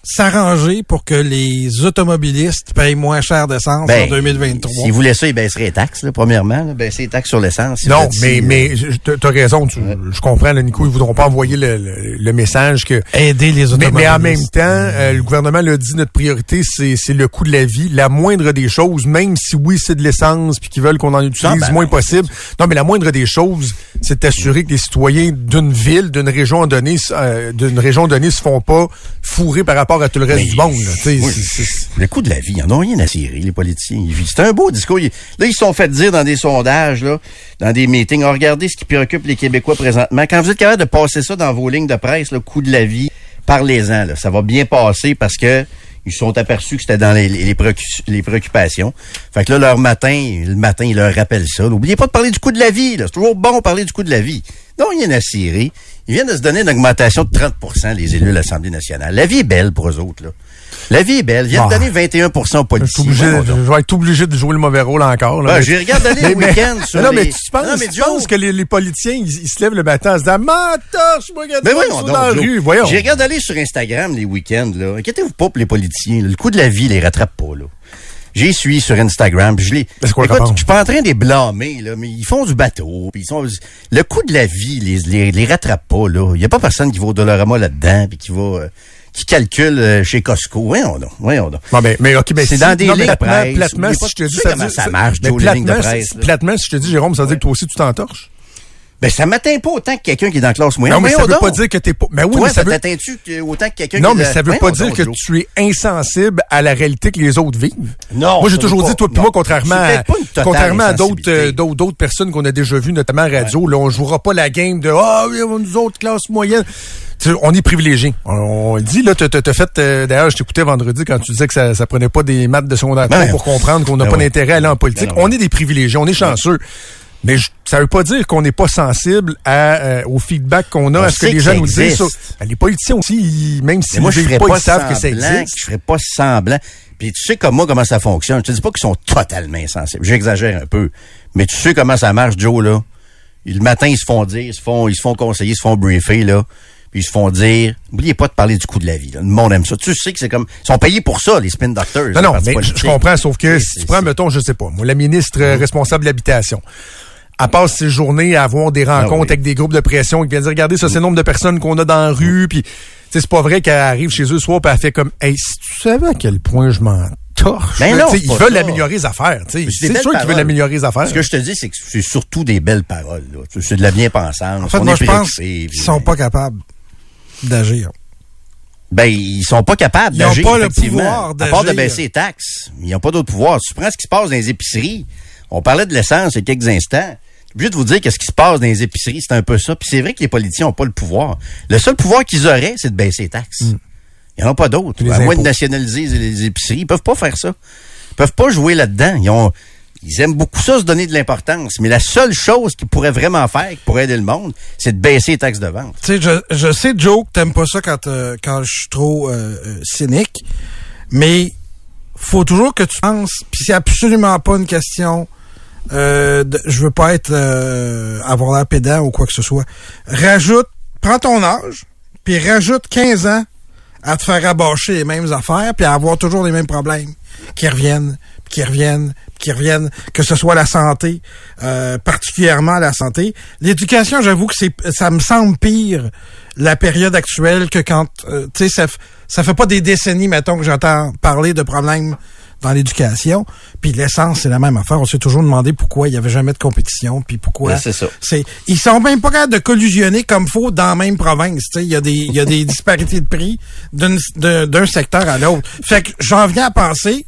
s'arranger pour que les automobilistes payent moins cher d'essence Ben, en 2023. S'ils voulaient ça, ils baisseraient les taxes, là, premièrement. Là, baisser les taxes sur l'essence. Non, mais, euh, mais je- je- t'as raison, tu- je comprends, là, Nico, ils voudront pas envoyer le, le- le message que Aider les Mais, automobilistes. mais en même temps, euh, le gouvernement l'a dit, notre priorité, c'est c'est le coût de la vie. La moindre des choses, même si oui, c'est de l'essence, puis qu'ils veulent qu'on en utilise Non, ben le moins non. possible. Non, mais la moindre des choses, c'est d'assurer que les citoyens d'une ville, d'une région donnée, euh, d'une région donnée, se font pas fourrer par rapport à tout le reste Mais, du monde. là. Le coût de la vie, ils en ont rien à cirer, les politiciens. C'est un beau discours. Ils- Là, ils se sont fait dire dans des sondages, là, dans des meetings, Ah, regardez ce qui préoccupe les Québécois présentement. Quand vous êtes capable de passer ça dans vos lignes de presse, le coût de la vie, parlez-en. Ça va bien passer parce que ils se sont aperçus que c'était dans les, les, préocu- les préoccupations. Fait que là, leur matin, le matin, ils leur rappellent ça. N'oubliez pas de parler du coût de la vie. C'est toujours bon de parler du coût de la vie. Non, rien à cirer. Ils viennent de se donner une augmentation de 30% les élus de l'Assemblée nationale. La vie est belle pour eux autres. Là. La vie est belle. Ils viennent Ah. de donner 21 aux je suis politiciens. obligé, Voyons donc. je vais être obligé de jouer le mauvais rôle encore. Là, Ben, Mais- je regarde aller le mais- mais- week-end sur Non, mais les- tu penses, Non, mais tu Joe- penses que les, les politiciens, ils, ils se lèvent le matin en se disant, ma torche, moi, regarde Ben voyons donc, dans la rue. Voyons. J'ai regardé aller sur Instagram les week-ends, là. Inquiétez-vous pas pour les politiciens. là. Le coût de la vie les rattrape pas, là. J'y suis sur Instagram, puis je les. Écoute, je suis pas en train de les blâmer, là, mais ils font du bateau, puis ils sont. Le coût de la vie les, les, les rattrape pas, là. Il y a pas personne qui va au Dollarama là-dedans, puis qui va. euh, qui calcule euh, chez Costco. Voyons donc, voyons donc. Bon, ben, mais, ok, ben, C'est si- dans des non, mais lignes platement, presse. platement, si je te dis ça, comment dit- ça marche, mais de presse, platement, si je te dis, Jérôme, ça veut dire que toi aussi, tu t'entorches? Ben, ça m'atteint pas autant que quelqu'un qui est dans la classe moyenne. Non, mais ça veut pas dire que t'es pas, mais oui, mais ça ça veut, que- autant que quelqu'un non, mais ça veut pas dire que tu es insensible à la réalité que les autres vivent. Non, Moi, j'ai toujours dit, toi, puis moi, contrairement à, contrairement à d'autres, euh, d'autres, d'autres personnes qu'on a déjà vues, notamment à radio, là, on jouera pas la game de, ah, nous autres, classe moyenne. Tu sais, on est privilégiés. On, le dit, là, t'as, fait, euh, d'ailleurs, je t'écoutais vendredi quand tu disais que ça, ça prenait pas des maths de secondaire Ben pour comprendre qu'on n'a Ben pas ouais. d'intérêt à aller en politique. Ben non, on est des privilégiés, on est chanceux. Mais je- ça veut pas dire qu'on n'est pas sensible à, euh, au feedback qu'on a, On à ce que les gens nous disent. sur- Ben, les politiciens aussi, ils- même s'ils moi, ne je ferais pas, pas ils savent que ça existe. Je ferais pas semblant. Puis tu sais comme moi comment ça fonctionne. Je te dis pas qu'ils sont totalement insensibles. J'exagère un peu. Mais tu sais comment ça marche, Joe, là. Le matin, ils se font dire, ils se font, ils se font conseiller, ils se font briefer, là. Puis ils se font dire, n'oubliez pas de parler du coût de la vie. Là. Le monde aime ça. Tu sais que c'est comme, ils sont payés pour ça, les spin doctors. Non, non, mais je, comprends, sauf que si tu prends, mettons, je sais pas, moi, la ministre euh, responsable de l'habitation, elle passe ses journées à avoir des rencontres Ah oui. avec des groupes de pression qui viennent dire, regardez, ça, c'est le nombre de personnes qu'on a dans la rue, puis tu sais, c'est pas vrai qu'elle arrive chez eux soir, puis elle fait comme, hey, si tu savais à quel point je m'en torche. Ben non, ils veulent ça. améliorer les affaires, tu sais. Mais c'est sûr qu'ils veulent améliorer les affaires. Ce que je te dis, c'est que c'est surtout des belles paroles. C'est de la bien-pensance. En fait, On moi, je pense qu'ils sont pas capables d'agir. Ben, ils sont pas capables Ils ont d'agir, pas le pouvoir À part de d'agir. baisser les taxes. Ils n'ont pas d'autre pouvoir. Tu prends ce qui se passe dans les épiceries, on parlait de l'essence il y a quelques instants. Obligé de vous dire qu'est-ce qui se passe dans les épiceries, c'est un peu ça. Puis c'est vrai que les politiciens n'ont pas le pouvoir. Le seul pouvoir qu'ils auraient, c'est de baisser les taxes. Il n'y en a pas d'autres. À moins de nationaliser les- épiceries, ils peuvent pas faire ça. Ils peuvent pas jouer là-dedans. Ils ont, ils aiment beaucoup ça, se donner de l'importance. Mais la seule chose qu'ils pourraient vraiment faire, qui pourrait aider le monde, c'est de baisser les taxes de vente. Tu sais, je, je sais, Joe, que t'aimes pas ça quand, euh, quand je suis trop euh, euh, cynique, mais faut toujours que tu penses, puis c'est absolument pas une question, euh, je veux pas être euh, avoir l'air pédant ou quoi que ce soit. Rajoute, prends ton âge, puis rajoute 15 ans à te faire rabâcher les mêmes affaires, puis à avoir toujours les mêmes problèmes qui reviennent, puis qui reviennent, puis qui reviennent, que ce soit la santé, euh, particulièrement la santé. L'éducation, j'avoue que c'est, ça me semble pire la période actuelle que quand, euh, tu sais, ça, ça fait pas des décennies, mettons, que j'entends parler de problèmes dans l'éducation. Puis l'essence, c'est la même affaire. On s'est toujours demandé pourquoi il y avait jamais de compétition, puis pourquoi. Ben, c'est ça. C'est, ils sont même pas capables de collusionner comme faut dans la même province. Tu sais, il y a des, il y a des disparités de prix d'une- d'un d'un secteur à l'autre. Fait que j'en viens à penser,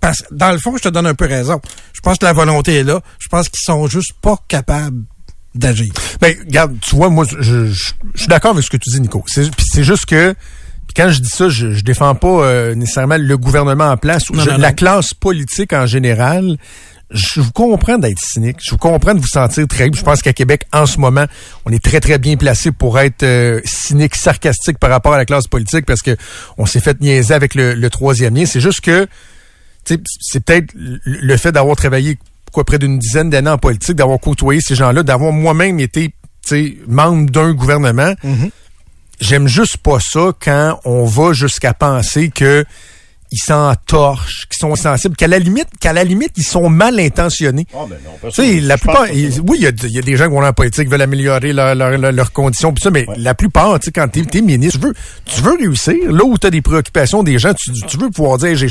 parce dans le fond, je te donne un peu raison. Je pense que la volonté est là. Je pense qu'ils sont juste pas capables d'agir. Ben, regarde, tu vois, moi, je, je- je suis d'accord avec ce que tu dis, Nico. C'est juste que, puis quand je dis ça, je, je défends pas euh, nécessairement le gouvernement en place, ou Non, je- non, la non. classe politique en général. Je vous comprends d'être cynique. Je vous comprends de vous sentir très. Je pense qu'à Québec, en ce moment, on est très très bien placé pour être euh, cynique, sarcastique par rapport à la classe politique parce que on s'est fait niaiser avec le, le troisième lien. C'est juste que c'est peut-être le- fait d'avoir travaillé quoi près d'une dizaine d'années en politique, d'avoir côtoyé ces gens-là, d'avoir moi-même été membre d'un gouvernement. J'aime juste pas ça quand on va jusqu'à penser que ils s'entorchent, qu'ils sont sensibles, qu'à la limite, qu'à la limite, ils sont mal intentionnés. Ah, ben non, Tu sais, la plupart, oui, il y a, il y a des gens qui vont en politique, veulent améliorer leur- leur- leur- leurs conditions, pis ça, mais la plupart, tu sais, quand t'es es ministre, tu veux, tu veux réussir. Là où tu as des préoccupations des gens, tu, tu veux pouvoir dire, j'ai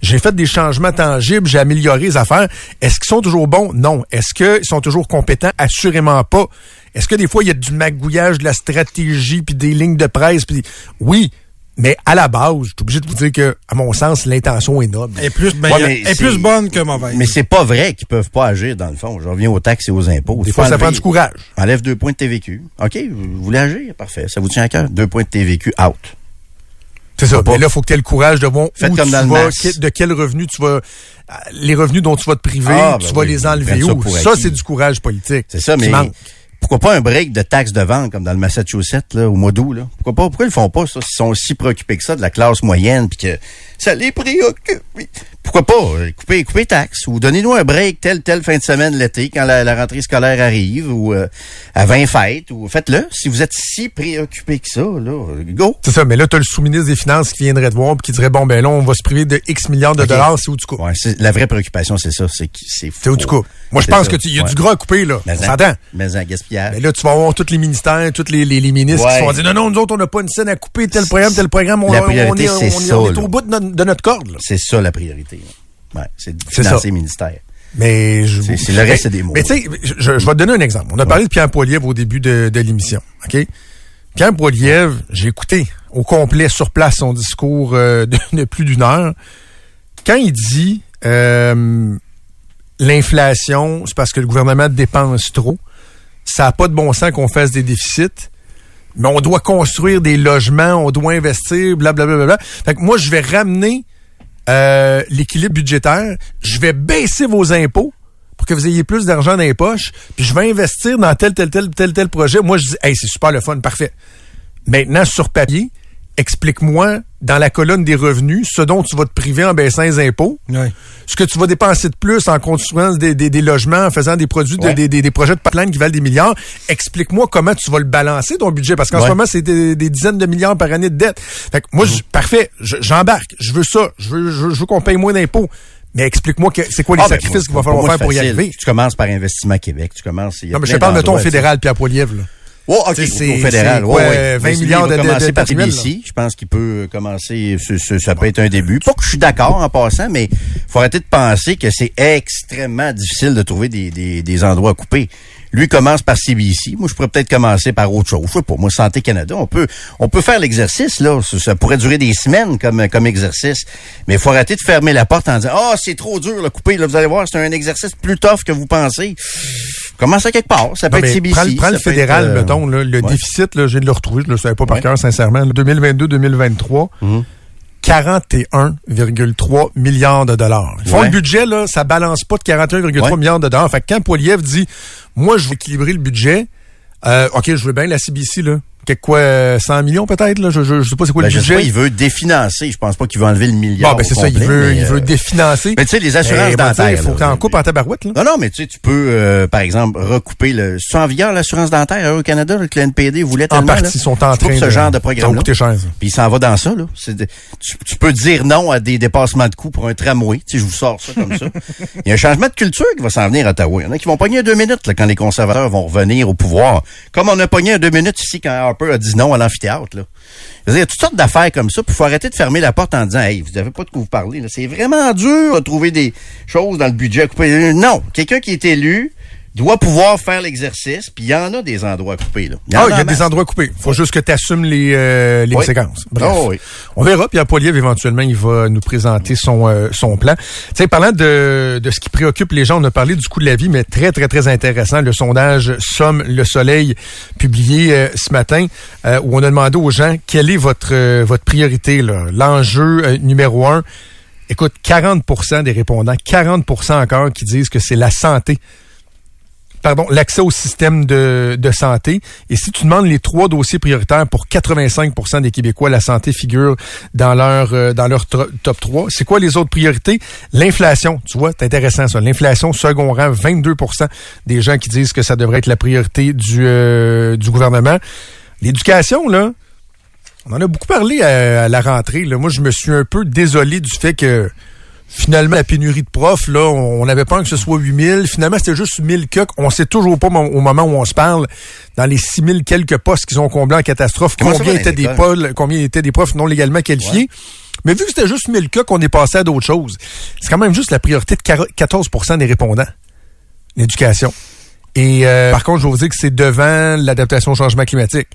j'ai fait des changements tangibles, j'ai amélioré les affaires. Est-ce qu'ils sont toujours bons? Non. Est-ce qu'ils sont toujours compétents? Assurément pas. Est-ce que des fois, il y a du magouillage de la stratégie, puis des lignes de presse? Puis oui. Mais à la base, je suis obligé de vous dire que, à mon sens, l'intention est noble. Elle est plus, ben, Ouais, elle mais est plus c'est- bonne que mauvaise. Mais c'est pas vrai qu'ils peuvent pas agir, dans le fond. Je reviens aux taxes et aux impôts. Des fois, ça prend du courage. Enlève deux points de TVQ. OK, vous voulez agir? Parfait. Ça vous tient à cœur? Deux points de TVQ out. C'est ça. Mais là, il faut que tu aies le courage de voir Faites où comme tu vas, que- de quel revenu tu vas, les revenus dont tu vas te priver, Ah, ben tu vas oui, les enlever ça où? Ça, c'est du courage politique. C'est ça, mais manque. Pourquoi pas un break de taxes de vente comme dans le Massachusetts, là, au mois d'août? Pourquoi pas? Pourquoi ils font pas, ça? S'ils sont aussi préoccupés que ça de la classe moyenne puis que ça les préoccupe? Pourquoi pas? euh, Couper, couper taxes ou donnez-nous un break telle, telle fin de semaine l'été quand la, la rentrée scolaire arrive ou euh, à 20 fêtes ou faites-le. Si vous êtes si préoccupés que ça, là, go! C'est ça. Mais là, tu as le sous-ministre des Finances qui viendrait te voir et qui dirait, bon, ben là, on va se priver de X milliards de dollars, c'est où tu coupes. Ouais, la vraie préoccupation, c'est ça. C'est que c'est C'est où tu coupes. Moi, je pense ça. que tu- il y a Ouais. du gras à couper, là. Mais en-. Mais en gaspillage. Mais là, tu vas avoir tous les ministères, tous les, les, les ministres Ouais. qui se vont dire, non, non, nous autres, on n'a pas une scène à couper, tel programme, tel programme, on, La on priorité, est, on c'est est- ça, on est là. au bout de notre, de notre corde. C'est ça la priorité. Là. Ouais, c'est financer ministères. Mais je C'est- c'est le reste, c'est des mots. Mais tu sais, je, je vais te donner un exemple. On a parlé de Pierre Poilievre au début de, de l'émission. OK? Pierre Poilievre, j'ai écouté au complet sur place son discours euh, de, de plus d'une heure. Quand il dit euh, l'inflation, c'est parce que le gouvernement dépense trop, ça n'a pas de bon sens qu'on fasse des déficits. Mais on doit construire des logements, on doit investir, blablabla. Bla, bla, bla. Fait que moi, je vais ramener euh, l'équilibre budgétaire, je vais baisser vos impôts pour que vous ayez plus d'argent dans les poches, puis je vais investir dans tel, tel, tel, tel, tel projet. Moi, je dis, hey, c'est super le fun, parfait. Maintenant, sur papier, explique-moi dans la colonne des revenus ce dont tu vas te priver en baissant les impôts, ce que tu vas dépenser de plus en construisant des, des- des logements, en faisant des produits, de- des, des- des projets de pipeline qui valent des milliards. Explique-moi comment tu vas le balancer, ton budget, parce qu'en ce moment, c'est des, dizaines de milliards par année de dette. Fait que moi, je- parfait, je- j'embarque, je veux ça, je veux, je veux, je veux qu'on paye moins d'impôts. Mais explique-moi que- c'est quoi les Ah, ben, sacrifices qu'il va falloir faire pour y arriver? Tu commences par Investissement Québec. Tu commences. il y a Non, mais je parle, tu sais. fédéral puis à Poilievre, là. Oh, OK, au c'est- fédéral. c'est quoi, ouais, ouais. 20 Mais milliards de- de- commencer par TBC. Je pense qu'il peut commencer, ce- ce- ça peut être un début. Pas que je suis d'accord en passant, mais faut arrêter de penser que c'est extrêmement difficile de trouver des, des, des endroits à couper. Lui commence par CBC. Moi, je pourrais peut-être commencer par autre chose. Je sais pas, moi, Santé Canada, on peut, on peut faire l'exercice, là. Ça, ça pourrait durer des semaines comme, comme exercice. Mais il faut arrêter de fermer la porte en disant, ah, c'est trop dur, le couper. Là, vous allez voir, c'est un exercice plus tough que vous pensez. Commence à quelque part. Ça peut Non, être CBC. prends, le- prends le fédéral, euh, mettons, là, le ouais. déficit, là, je viens de le retrouver, je ne le savais pas par Ouais. cœur, sincèrement. 2022-2023, Mhm. 41,3 milliards de dollars. Ils font Ouais. le budget, là, ça balance pas de 41,3 Ouais. milliards de dollars. Fait que quand Poiliev dit, moi, je veux équilibrer le budget, euh, OK, je veux bien la CBC, là. Quelque quoi, euh, 100 millions peut-être, là? Je, je, je sais pas c'est quoi Ben, le je sais budget. pas, il veut définancer. Je pense pas qu'il veut enlever le milliard. Bon, ben, c'est ça, il veut, mais, il veut euh, définancer. Mais tu sais, les assurances Eh, ben, tu sais, dentaires. Il faut que là, t'en coupes en tabarouette, là. Non, non, mais tu sais, tu peux, euh, par exemple, recouper le. C'est en vigueur l'assurance dentaire au Canada, là, que le NPD voulait En tellement. partie, là. ils sont en train coupes ce de- genre de programme. coûter cher. Puis il s'en va dans ça, là. De- tu, tu peux dire non à des dépassements de coûts pour un tramway. Tu sais, je vous sors ça comme ça. Il y a un changement de culture qui va s'en venir à Ottawa. Il y en a qui vont pogner deux minutes là, quand les conservateurs vont revenir au pouvoir. Comme on a pogné deux minutes ici quand Harper a dit non à l'amphithéâtre. Il y a toutes sortes d'affaires comme ça. Puis il faut arrêter de fermer la porte en disant Hey, vous n'avez pas de quoi vous parler. C'est vraiment dur de trouver des choses dans le budget. Non. Quelqu'un qui est élu doit pouvoir faire l'exercice, puis il y en a des endroits à couper. Là. y en Ah, il y a des endroits coupés. faut juste que tu assumes les, euh, les Oui. séquences. Bref. Oh, oui. On verra. Pierre Poilievre, éventuellement, il va nous présenter son, euh, son plan. Tu sais, parlant de, de ce qui préoccupe les gens, on a parlé du coût de la vie, mais très, très, très intéressant. Le sondage Somme le Soleil, publié euh, ce matin, euh, où on a demandé aux gens quelle est votre, euh, votre priorité, là, l'enjeu numéro un. Écoute, 40% des répondants, 40% encore qui disent que c'est la santé pardon, l'accès au système de, de santé. Et si tu demandes les trois dossiers prioritaires pour 85% des Québécois, la santé figure dans leur euh, dans leur top 3. C'est quoi les autres priorités? L'inflation, tu vois, c'est intéressant ça. L'inflation, second rang, 22% des gens qui disent que ça devrait être la priorité du, euh, du gouvernement. L'éducation, là, on en a beaucoup parlé à, à la rentrée. Là. Moi, je me suis un peu désolé du fait que finalement, la pénurie de profs, là, on on avait peur que ce soit 8000. Finalement, c'était juste 1000 coques. On sait toujours pas au moment où on se parle, dans les 6000 quelques postes qu'ils ont comblés en catastrophe, Comment combien étaient, des pôles- combien étaient des profs non légalement qualifiés. Mais vu que c'était juste 1000 coques, on est passé à d'autres choses. C'est quand même juste la priorité de quar- 14% des répondants. L'éducation. Et euh, par contre, je vais vous dire que c'est devant l'adaptation au changement climatique.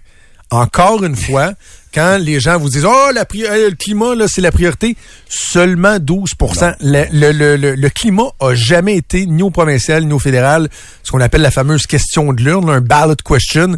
Encore une fois, quand les gens vous disent Oh, la euh, le climat, là, c'est la priorité, seulement 12 le, le, le, le- le climat a jamais été ni au provincial ni au fédéral ce qu'on appelle la fameuse question de l'urne, un ballot question.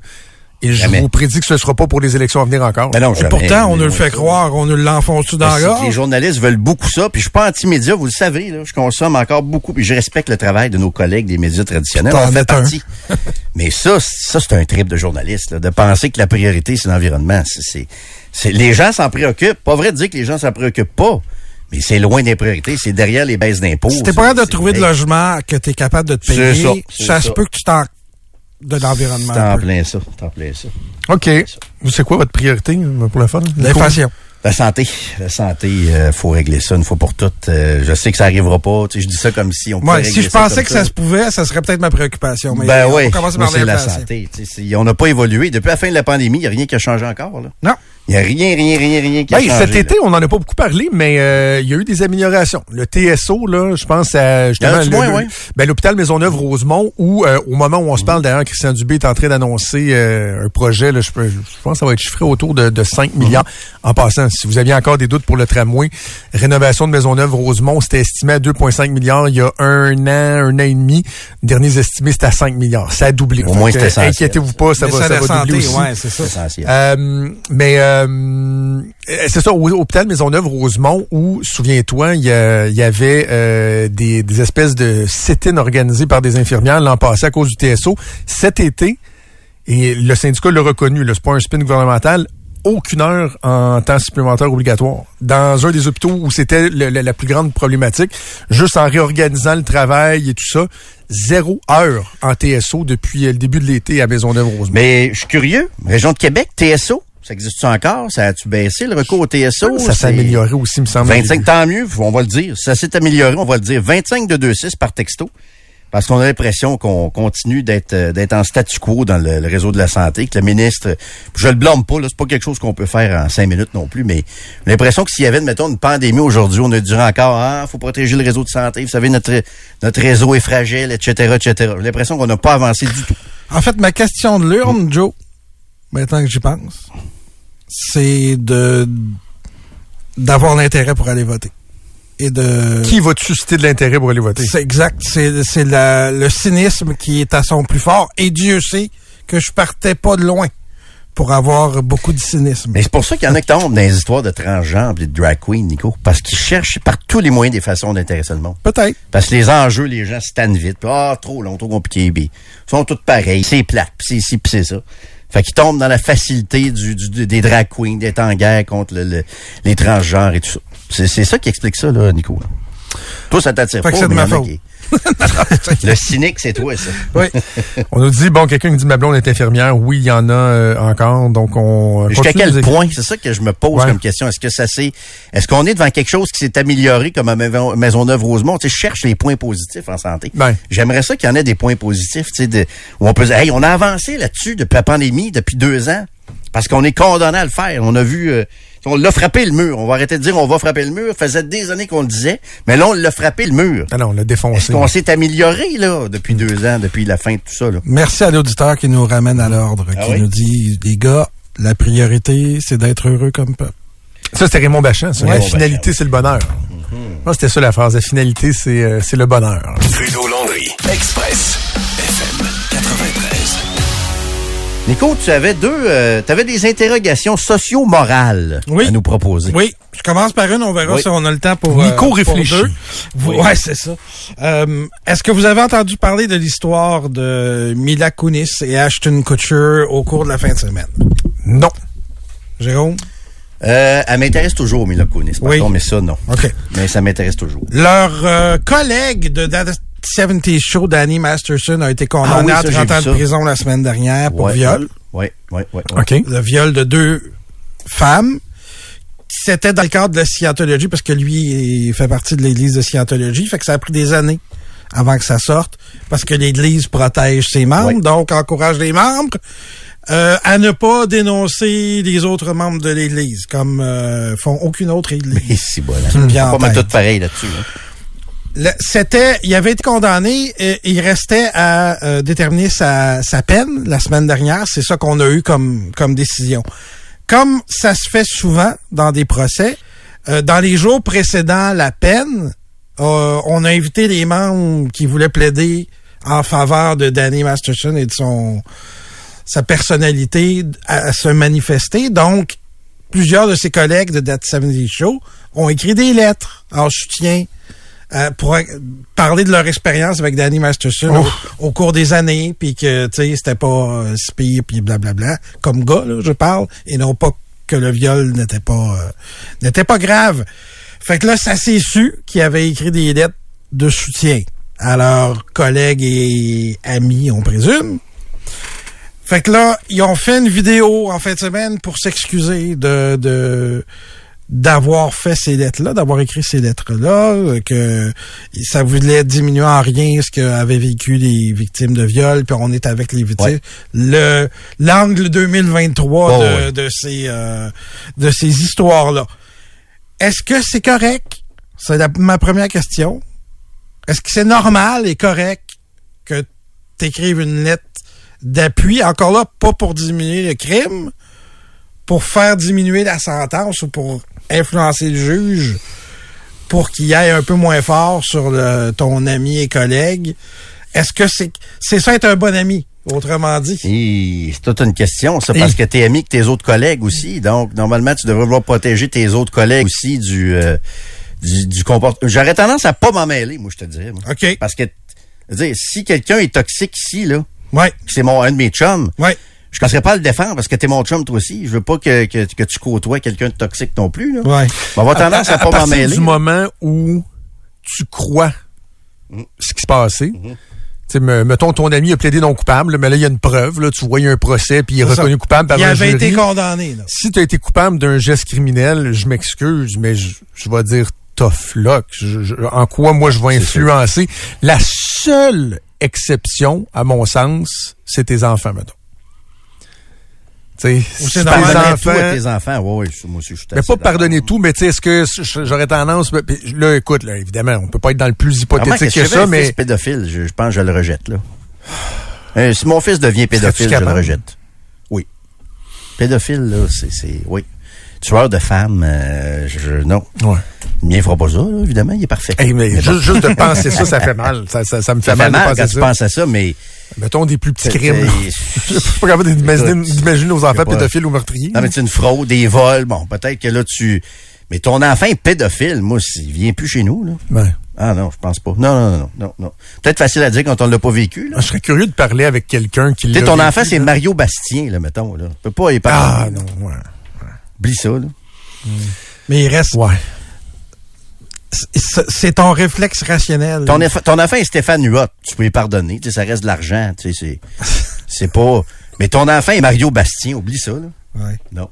Et je Jamais. vous prédis que ce ne sera pas pour les élections à venir encore. Ben non, Et jamais. pourtant, on Mais nous le fait croire, on nous l'enfonce-tu dans Ben, la les journalistes veulent beaucoup ça, puis je suis pas anti-média, vous le savez, là, je consomme encore beaucoup, puis je respecte le travail de nos collègues des médias traditionnels, T'en on en fait partie. Mais ça, ça c'est un trip de journaliste, là, de penser que la priorité c'est l'environnement. C'est, c'est, c'est- les gens s'en préoccupent. Pas vrai de dire que les gens s'en préoccupent pas, mais c'est loin des priorités, c'est derrière les baisses d'impôts. Si t'es c'est- pas capable de trouver de logement que t'es capable de te C'est payer, ça, ça, se peut que tu t'en de l'environnement. C'est un en peu. plein ça, c'est en plein ça. OK. Vous c'est quoi votre priorité euh, pour le fun? L'inflation. La santé, la santé, euh, faut régler ça une fois pour toutes. Euh, je sais que ça arrivera pas. Tu sais, je dis ça comme si on pouvait Ouais, si je ça pensais que ça se pouvait, ça serait peut-être ma préoccupation. Mais ben on oui, va commencer moi, par c'est la santé. Tu sais, c'est- on n'a pas évolué. Depuis la fin de la pandémie, il n'y a rien qui a changé encore. Là. Non. Il n'y a rien, rien, rien, rien qui a Ben, changé. cet été, on n'en a pas beaucoup parlé, mais euh, il y a eu des améliorations. Le TSO, là, je pense à justement le- ouais? ben, l'hôpital Maisonneuve-Rosemont, où euh, au moment où on se parle, d'ailleurs, Christian Dubé est en train d'annoncer euh, un projet, là, je, peux- je pense que ça va être chiffré autour de, de 5 milliards. En passant, si vous aviez encore des doutes pour le tramway, rénovation de Maisonneuve-Rosemont, c'était estimé à 2,5 milliards il y a un an, un an et demi. Derniers estimés, c'était à 5 milliards. Ça a doublé. Au moins, c'est essentiel. Inquiétez-vous pas, ça Mais va, ça va santé, doubler aussi. ouais, c'est ça. Euh, mais euh, c'est ça, au hôpital Maisonneuve-Rosemont, où, souviens-toi, il y, avait euh, des, espèces de sit-in organisés par des infirmières l'an passé à cause du TSO. Cet été, et le syndicat l'a reconnu, c'est pas un spin gouvernemental, aucune heure en temps supplémentaire obligatoire. Dans un des hôpitaux où c'était le- le- la plus grande problématique, juste en réorganisant le travail et tout ça, zéro heure en TSO depuis le début de l'été à Maisonneuve-Rosemont. Mais je suis curieux. Région de Québec, TSO, ça existe encore? Ça a-tu baissé le recours au TSO? Ça s'est amélioré aussi, me semble. 25, tant mieux, on va le dire. Ça s'est amélioré, on va le dire. 25 de 2,6 par texto. Parce qu'on a l'impression qu'on continue d'être euh, d'être en statu quo dans le, le réseau de la santé, que le ministre, je le blâme pas, c'est pas quelque chose qu'on peut faire en cinq minutes non plus, mais j'ai l'impression que s'il y avait, mettons, une pandémie aujourd'hui, on a dirait encore, ah, faut protéger le réseau de santé, vous savez, notre notre réseau est fragile, etc., etc. J'ai l'impression qu'on n'a pas avancé du tout. En fait, ma question de l'urne, Joe, maintenant que j'y pense, c'est de d'avoir l'intérêt pour aller voter. Et de... Qui va te susciter de l'intérêt pour aller voter? C'est exact. C'est le cynisme qui est à son plus fort. Et Dieu sait que je partais pas de loin pour avoir beaucoup de cynisme. Mais c'est pour ça qu'il y en a qui tombent dans les histoires de transgenres et de drag queen, Nico. Parce qu'ils cherchent par tous les moyens des façons d'intéresser le monde. Peut-être. Parce que les enjeux, les gens se tannent vite. Ah, trop long, trop compliqué. Ils sont tous pareils. C'est plate. C'est ci, puis c'est ça. Fait qu'ils tombent dans la facilité du, du- des drag queens, d'être en guerre contre le- le- les transgenres et tout ça. C'est, c'est ça qui explique ça, là, Nico. Toi, ça t'attire Fait pas, que c'est de ma faute. qui- Le cynique, c'est toi, ça. Oui. On nous dit, bon, quelqu'un qui dit ma blonde est infirmière. Oui, il y en a euh, encore. Donc, on. Jusqu'à continue de quel nous point? C'est ça que je me pose Ouais. comme question. Est-ce que ça s'est, est-ce qu'on est devant quelque chose qui s'est amélioré comme à Maison- Maisonneuve-Rosemont? Tu sais, je cherche les points positifs en santé. Ben. J'aimerais ça qu'il y en ait des points positifs, tu sais, de- où on peut dire, hey, on a avancé là-dessus depuis la pandémie, depuis deux ans, parce qu'on est condamné à le faire. On a vu, euh, on l'a frappé le mur. On va arrêter de dire on va frapper le mur. Ça faisait des années qu'on le disait, mais là, on l'a frappé le mur. Ah non, on l'a Est-ce défoncé. qu'on s'est amélioré, là, depuis deux ans, depuis la fin de tout ça, là? Merci à l'auditeur qui nous ramène à l'ordre, Ah qui oui? nous dit, les gars, la priorité, c'est d'être heureux comme peuple. Ça, c'était Raymond Bachand. ça. Ouais. la Raymond finalité, c'est le bonheur. Moi, c'était ça la phrase. La finalité, c'est euh, c'est le bonheur. Trudeau Landry. Express. FM 93. Nico, tu avais deux, euh, tu avais des interrogations socio-morales Oui. à nous proposer. Oui, je commence par une, on verra Oui. si on a le temps pour. Nico pour réfléchit. deux. Vous- Ouais, c'est ça. Euh, Est-ce que vous avez entendu parler de l'histoire de Mila Kunis et Ashton Kutcher au cours de la fin de semaine? Non. Jérôme? Euh, elle m'intéresse toujours, Mila Kunis, Oui. pardon, mais ça, non. OK. Mais ça m'intéresse toujours. Leur euh, collègue de 70 Show, Danny Masterson, a été condamné Ah oui, ça, à j'ai 30 vu ans de prison la semaine dernière pour Ouais, viol. Oui, oui, oui. OK. Le viol de deux femmes. C'était dans le cadre de la scientologie parce que lui il fait partie de l'église de scientologie. Fait que ça a pris des années avant que ça sorte parce que l'église protège ses membres, Ouais. donc encourage les membres euh, à ne pas dénoncer les autres membres de l'église comme euh, font aucune autre église. Et si bon, en pas mal tout pareil là-dessus. hein. C'était, il avait été condamné et il restait à euh, déterminer sa, sa peine la semaine dernière. C'est ça qu'on a eu comme, comme décision. Comme ça se fait souvent dans des procès, euh, dans les jours précédant la peine, euh, on a invité les membres qui voulaient plaider en faveur de Danny Masterson et de son sa personnalité à, à se manifester. Donc, plusieurs de ses collègues de That 70 Show ont écrit des lettres en soutien euh, pour parler de leur expérience avec Danny Masterson au, au cours des années, puis que tu sais c'était pas euh, si pire, puis blablabla, comme gars là, je parle, et non pas que le viol n'était pas euh, n'était pas grave. Fait que là, ça s'est su qu'ils avaient écrit des lettres de soutien à leurs collègues et amis, on présume. Fait que là, ils ont fait une vidéo en fin de semaine pour s'excuser de, de d'avoir fait ces lettres-là, d'avoir écrit ces lettres-là, euh, que ça voulait diminuer en rien ce qu'avaient vécu les victimes de viol, puis on est avec les victimes. Ouais. Le l'angle 2023 Oh, de, ouais. de ces euh, de ces histoires-là. Est-ce que c'est correct? C'est ma première question. Est-ce que c'est normal et correct que tu écrives une lettre d'appui, encore là, pas pour diminuer le crime, pour faire diminuer la sentence ou pour influencer le juge, pour qu'il aille un peu moins fort sur le- ton ami et collègue. Est-ce que c'est c'est ça être un bon ami? autrement dit? C'est toute une question, ça, parce que t'es ami avec tes autres collègues aussi. Donc, normalement, tu devrais vouloir protéger tes autres collègues aussi du, euh, du, du comportement. J'aurais tendance à pas m'en mêler, moi, je te dirais. moi. OK. Parce que, dire, si quelqu'un est toxique ici, là, Ouais. c'est mon, un de mes chums, Ouais. Je ne penserais pas à le défendre parce que t'es mon chum toi aussi. Je veux pas que, que, que tu côtoies quelqu'un de toxique non plus, là. Ouais. On va tendance à, pas m'en partir mêler. du moment où tu crois ce qui se passait. Mm-hmm. Tu sais, me- mettons, ton ami a plaidé non coupable, mais là, il y a une preuve, là, tu vois, il y a un procès, puis il est ça. reconnu coupable par Il un avait été condamné, là. Si tu as été coupable d'un geste criminel, je m'excuse, mais je, je vais dire tough luck. Je- je- en quoi, moi, je vais influencer? La seule exception, à mon sens, c'est tes enfants, mettons. Tu sais, Ou si c'est tes tout à enfants- tes enfants. Ouais, ouais, moi aussi, je suis mais pas pardonner tout, mais tu sais, est-ce que j'aurais tendance, là, écoute, là, évidemment, on peut pas être dans le plus hypothétique que que, si ça, mais fils pédophile, je, je pense que je le rejette, là. Euh, si mon fils devient pédophile, je le rejette. Oui. Pédophile, là, c'est, oui. Tueur de femmes, euh, je, je- non. ouais. Le mien fera pas ça, là, évidemment, il est parfait. Hey, mais Mais bon. juste, juste de penser ça, ça fait mal. Ça, ça, ça me fait ça fait mal, mal de quand penser tu ça. penses à ça, mais... Mettons des plus petits crimes. Je suis pas capable d'imaginer, nos enfants pédophiles ou meurtriers. Non, mais c'est une fraude, des vols, bon, peut-être que là, tu... Mais ton enfant est pédophile, moi, il vient plus chez nous, là. Ouais. Ah non, je pense pas. Non, non, non, non, non. Peut-être facile à dire quand on l'a pas vécu, là. Je serais curieux de parler avec quelqu'un qui l'a ton vécu, enfant, c'est. Mario Bastien, là, mettons, là. Tu peux pas y Ah, parler. non, ouais. Oublie ça, là. Mais il reste. Ouais. C'est- ton réflexe rationnel. Ton, ton enfant est Stéphane Huot. Tu peux lui pardonner. Tu sais, ça reste de l'argent. Tu sais, c'est, c'est pas. Mais ton enfant est Mario Bastien. Oublie ça, là. Ouais. Non.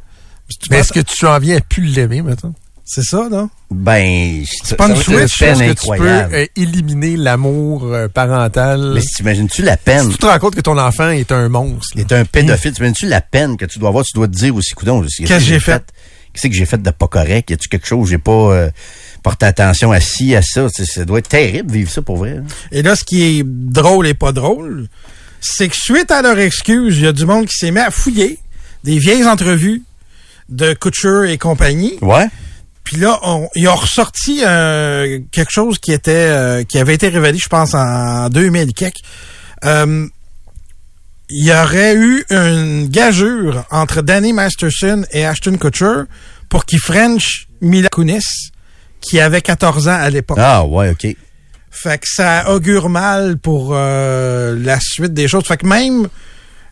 Tu Mais est-ce que tu en viens à plus l'aimer, maintenant? C'est ça, non? Ben, c'est pas une switch, peine Est-ce que tu peux incroyable. euh, éliminer l'amour euh, parental? Mais t'imagines-tu la peine? tu te rends compte que ton enfant est un monstre. Il est un pédophile. T'imagines-tu la peine que tu dois avoir? Tu dois te dire aussi, coudon, qu'est-ce Qu'est-ce que j'ai fait? Qu'est-ce que j'ai fait de pas correct? Y a-tu quelque chose? J'ai pas euh, porté attention à ci, à ça. Ça doit être terrible de vivre ça pour vrai. là. Et là, ce qui est drôle et pas drôle, c'est que suite à leur excuse, il y a du monde qui s'est mis à fouiller des vieilles entrevues de Couture et compagnie. Ouais. Puis là, on, ils ont ressorti euh, quelque chose qui était euh, qui avait été révélé, je pense, en 2000 et quelques. Euh, il y aurait eu une gageure entre Danny Masterson et Ashton Kutcher pour qu'ils French Mila Kunis, qui avait 14 ans à l'époque. Ah, ouais, OK. Fait que ça augure mal pour euh, la suite des choses. Fait que même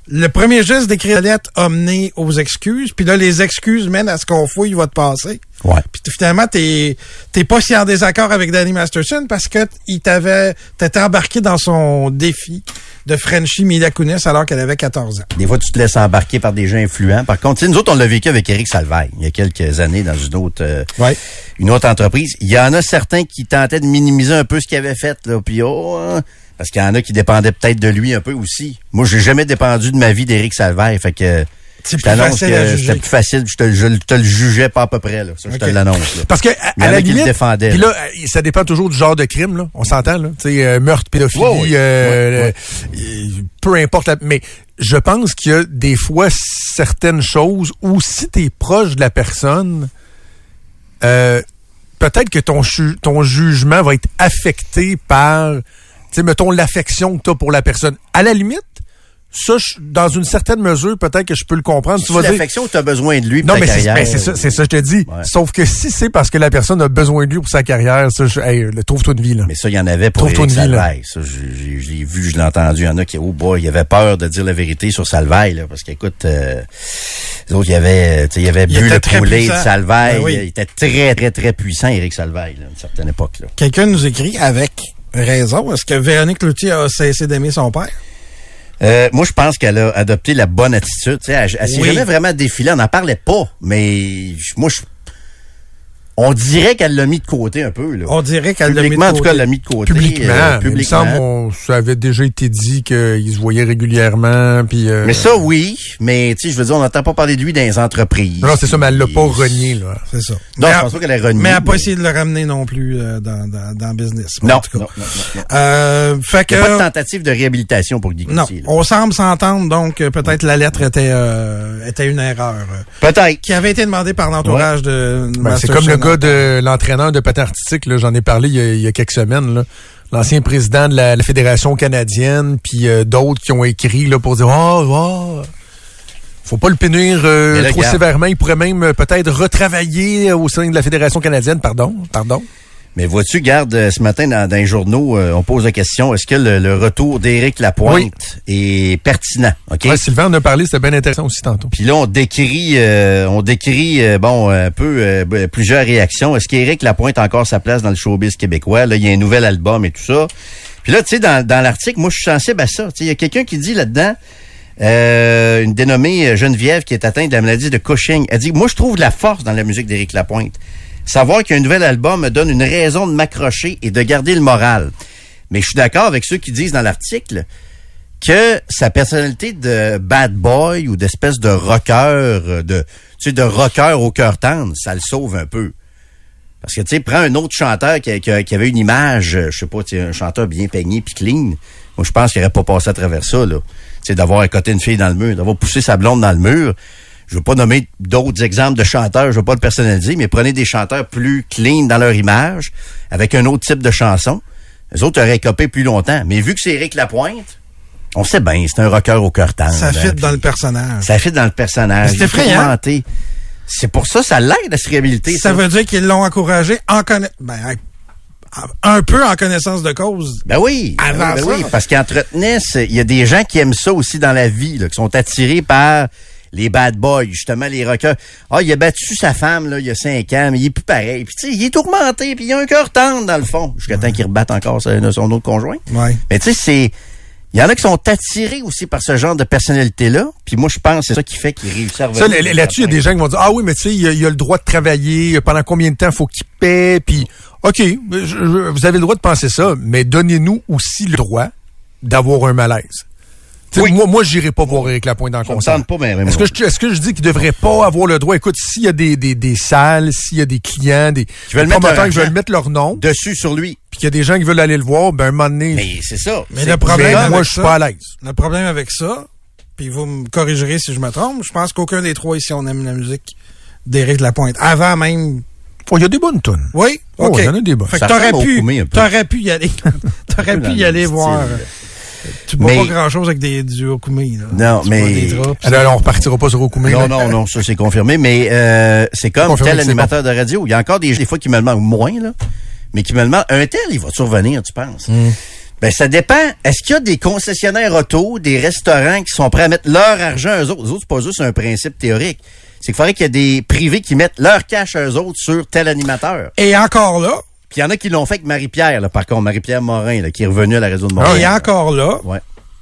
le premier geste d'écrire la lettre a mené aux excuses, puis là, les excuses mènent à ce qu'on fouille votre passé. Ouais. Puis finalement, t'es t'es pas si en désaccord avec Danny Masterson parce que il t'avait t'étais embarqué dans son défi de Frenchie Mila Kunis alors qu'elle avait 14 ans. Des fois, tu te laisses embarquer par des gens influents. Par contre, nous autres, on l'a vécu avec Eric Salvaille il y a quelques années dans une autre, euh, Ouais. une autre entreprise. Il y en a certains qui tentaient de minimiser un peu ce qu'il avait fait, là. Puis, oh, hein, parce qu'il y en a qui dépendaient peut-être de lui un peu aussi. Moi, j'ai jamais dépendu de ma vie d'Éric Salvaille. Fait que, C'est plus facile à que juger. c'était plus facile. Je te, je te le jugeais pas à peu près, là. Ça, je te l'annonce, là. Parce que, à, la limite, défendaient, puis là, euh, ça dépend toujours du genre de crime, là. On s'entend, là. Tu sais, euh, meurtre, pédophilie, euh, euh, peu importe. la- mais je pense qu'il y a des fois certaines choses où si t'es proche de la personne, euh, peut-être que ton, ju- ton jugement va être affecté par, tu sais, mettons, l'affection que t'as pour la personne. À la limite, ça, je- dans une certaine mesure, peut-être que je peux le comprendre. Tu Tu vas dire, l'affection où tu as besoin de lui pour non, ta mais c'est ben, ça, c'est ça, je te dis. Ouais. Sauf que si c'est parce que la personne a besoin de lui pour sa carrière, ça, je, hey, le- trouve-toi une vie, là. Mais ça, il y en avait pour Trouve-toi une vie. Salvaille. Ça, je, j'ai- je l'ai vu, je l'ai entendu. Il y en a qui, oh boy, il avait peur de dire la vérité sur Salvaille, là, parce qu'écoute, euh, les autres, il y avait, tu sais, il avait Il bu était le très poulet de puissant. Salvaille. Ben oui. Il était très, très, très puissant, Éric Salvaille, là, à une certaine époque, là. Quelqu'un nous écrit avec raison? Est-ce que Véronique Loutier a cessé d'aimer son père? Euh, moi, je pense qu'elle a adopté la bonne attitude. Tu sais, elle, elle s'est Oui. jamais vraiment défilée. On n'en parlait pas. Mais moi, je, on dirait qu'elle l'a mis de côté un peu. Là. On dirait qu'elle l'a mis de Publiquement, en tout cas, côté. elle l'a mis de côté. Publiquement. euh, mais Il me publiquement. semble on- ça avait déjà été dit qu'il se voyait régulièrement, puis... euh, Mais ça, oui. Mais, tu sais, je veux dire, on n'entend pas parler de lui dans les entreprises. Non, c'est ça, mais elle l'a pas renié, là. C'est ça. Non, mais je pense pas qu'elle ait renié. Mais elle n'a pas mais- essayé de le ramener non plus euh, dans, dans, dans le business. Non, En tout cas. non, non, non, non. Euh, fait Il n'y a pas de que, tentative de réhabilitation pour Guy non, on semble s'entendre, donc euh, peut-être la lettre était euh, était une erreur euh, Peut-être. qui avait été demandée par l'entourage de Ben, c'est comme le de l'entraîneur de patin artistique, j'en ai parlé il y a, il y a quelques semaines, l'ancien président de la, la Fédération canadienne, puis euh, d'autres qui ont écrit là, pour dire oh, oh, faut pas le punir euh, trop sévèrement. Il pourrait même euh, peut-être retravailler au sein de la Fédération canadienne. Pardon, pardon. Mais vois-tu, garde, euh, ce matin dans, dans les journaux, euh, on pose la question, est-ce que le, le retour d'Éric Lapointe est pertinent? OK? Ouais, Sylvain en a parlé, c'était bien intéressant aussi tantôt. Puis là, on décrit, euh, on décrit, euh, bon, un peu euh, plusieurs réactions. Est-ce qu'Éric Lapointe a encore sa place dans le showbiz québécois? Là, il y a un nouvel album et tout ça. Puis là, tu sais, dans, dans l'article, moi, je suis sensible à ça. Tu sais, il y a quelqu'un qui dit là-dedans, euh, une dénommée Geneviève qui est atteinte de la maladie de Cushing. Elle dit, moi, je trouve de la force dans la musique d'Éric Lapointe. Savoir qu'il y a un nouvel album me donne une raison de m'accrocher et de garder le moral. Mais je suis d'accord avec ceux qui disent dans l'article que sa personnalité de bad boy ou d'espèce de rocker, euh, de, tu sais, de rocker au cœur tendre, ça le sauve un peu. Parce que, tu sais, prends un autre chanteur qui, qui- avait une image, euh, je sais pas, tu sais, un chanteur bien peigné puis clean. Moi, je pense qu'il aurait pas passé à travers ça, là. Tu sais, d'avoir accoté une fille dans le mur, d'avoir poussé sa blonde dans le mur. Je veux pas nommer d'autres exemples de chanteurs, je veux pas le personnaliser, mais prenez des chanteurs plus clean dans leur image, avec un autre type de chanson. Les autres auraient copé plus longtemps. Mais vu que c'est Éric Lapointe, on sait bien, c'est un rocker au cœur tendre. Ça fit hein, dans le personnage. Ça fit dans le personnage. C'est effrayant. C'est pour ça, ça l'aide à se réhabiliter. Ça veut dire qu'ils l'ont encouragé en conna- ben, un peu en connaissance de cause. Ben oui, ben Avant oui, ben ça. oui, parce qu'entretenait, il y a des gens qui aiment ça aussi dans la vie, là, qui sont attirés par les bad boys, justement les rockers. Ah, il a battu sa femme là, il y a cinq ans, mais il est plus pareil. Puis tu sais, il est tourmenté, puis il a un cœur tendre dans le fond, jusqu'à temps qu'il rebatte encore son, son autre conjoint. Ouais. Mais tu sais, c'est il y en a qui sont attirés aussi par ce genre de personnalité-là. Puis moi, je pense que c'est ça qui fait qu'ils réussissent à revenir. là- là-dessus, il y a des gens qui vont dire Ah oui, mais tu sais, il y, a- il y a le droit de travailler, pendant combien de temps faut qu'il paie, puis OK, je- je- vous avez le droit de penser ça, mais donnez-nous aussi le droit d'avoir un malaise. Oui. Moi, moi, j'irai pas voir Éric Lapointe dans le concert. pas, mais- Est-ce que, je, est-ce que je dis qu'il devrait pas avoir le droit? Écoute, s'il y a des, des, des salles, s'il y a des clients, des, veulent des mettre promoteurs qui veulent mettre leur nom, dessus sur lui. puis qu'il y a des gens qui veulent aller le voir, ben un moment donné, Mais c'est ça. Mais le problème moi, je suis pas à l'aise. Le problème avec ça, puis vous me corrigerez si je me trompe, je pense qu'aucun des trois ici, on aime la musique d'Éric Lapointe. Avant même. Oh, il y a des bonnes tunes. Oui? Oh, OK. il y en a des bonnes. Fait que t'aurais pu, t'aurais pu y aller. t'aurais pu y le aller voir. Tu bois Mais- pas grand chose avec des, du là. Non, Tu mais- des Alors, on repartira pas sur Okoumé. Non, non, non, ça c'est confirmé, mais euh, c'est comme tel animateur de radio. Il y a encore des, des fois qui me demandent moins, là, mais qui me demandent un tel, il va survenir, tu penses? Hmm. Ben, ça dépend. Est-ce qu'il y a des concessionnaires auto, des restaurants qui sont prêts à mettre leur argent à eux autres? Eux autres, c'est pas juste un principe théorique. C'est qu'il faudrait qu'il y ait des privés qui mettent leur cash à eux autres sur tel animateur. Et encore là, Puis il y en a qui l'ont fait avec Marie-Pierre, là, par contre, Marie-Pierre Morin, là, qui est revenue à la réseau de Montréal. et encore là, Ouais.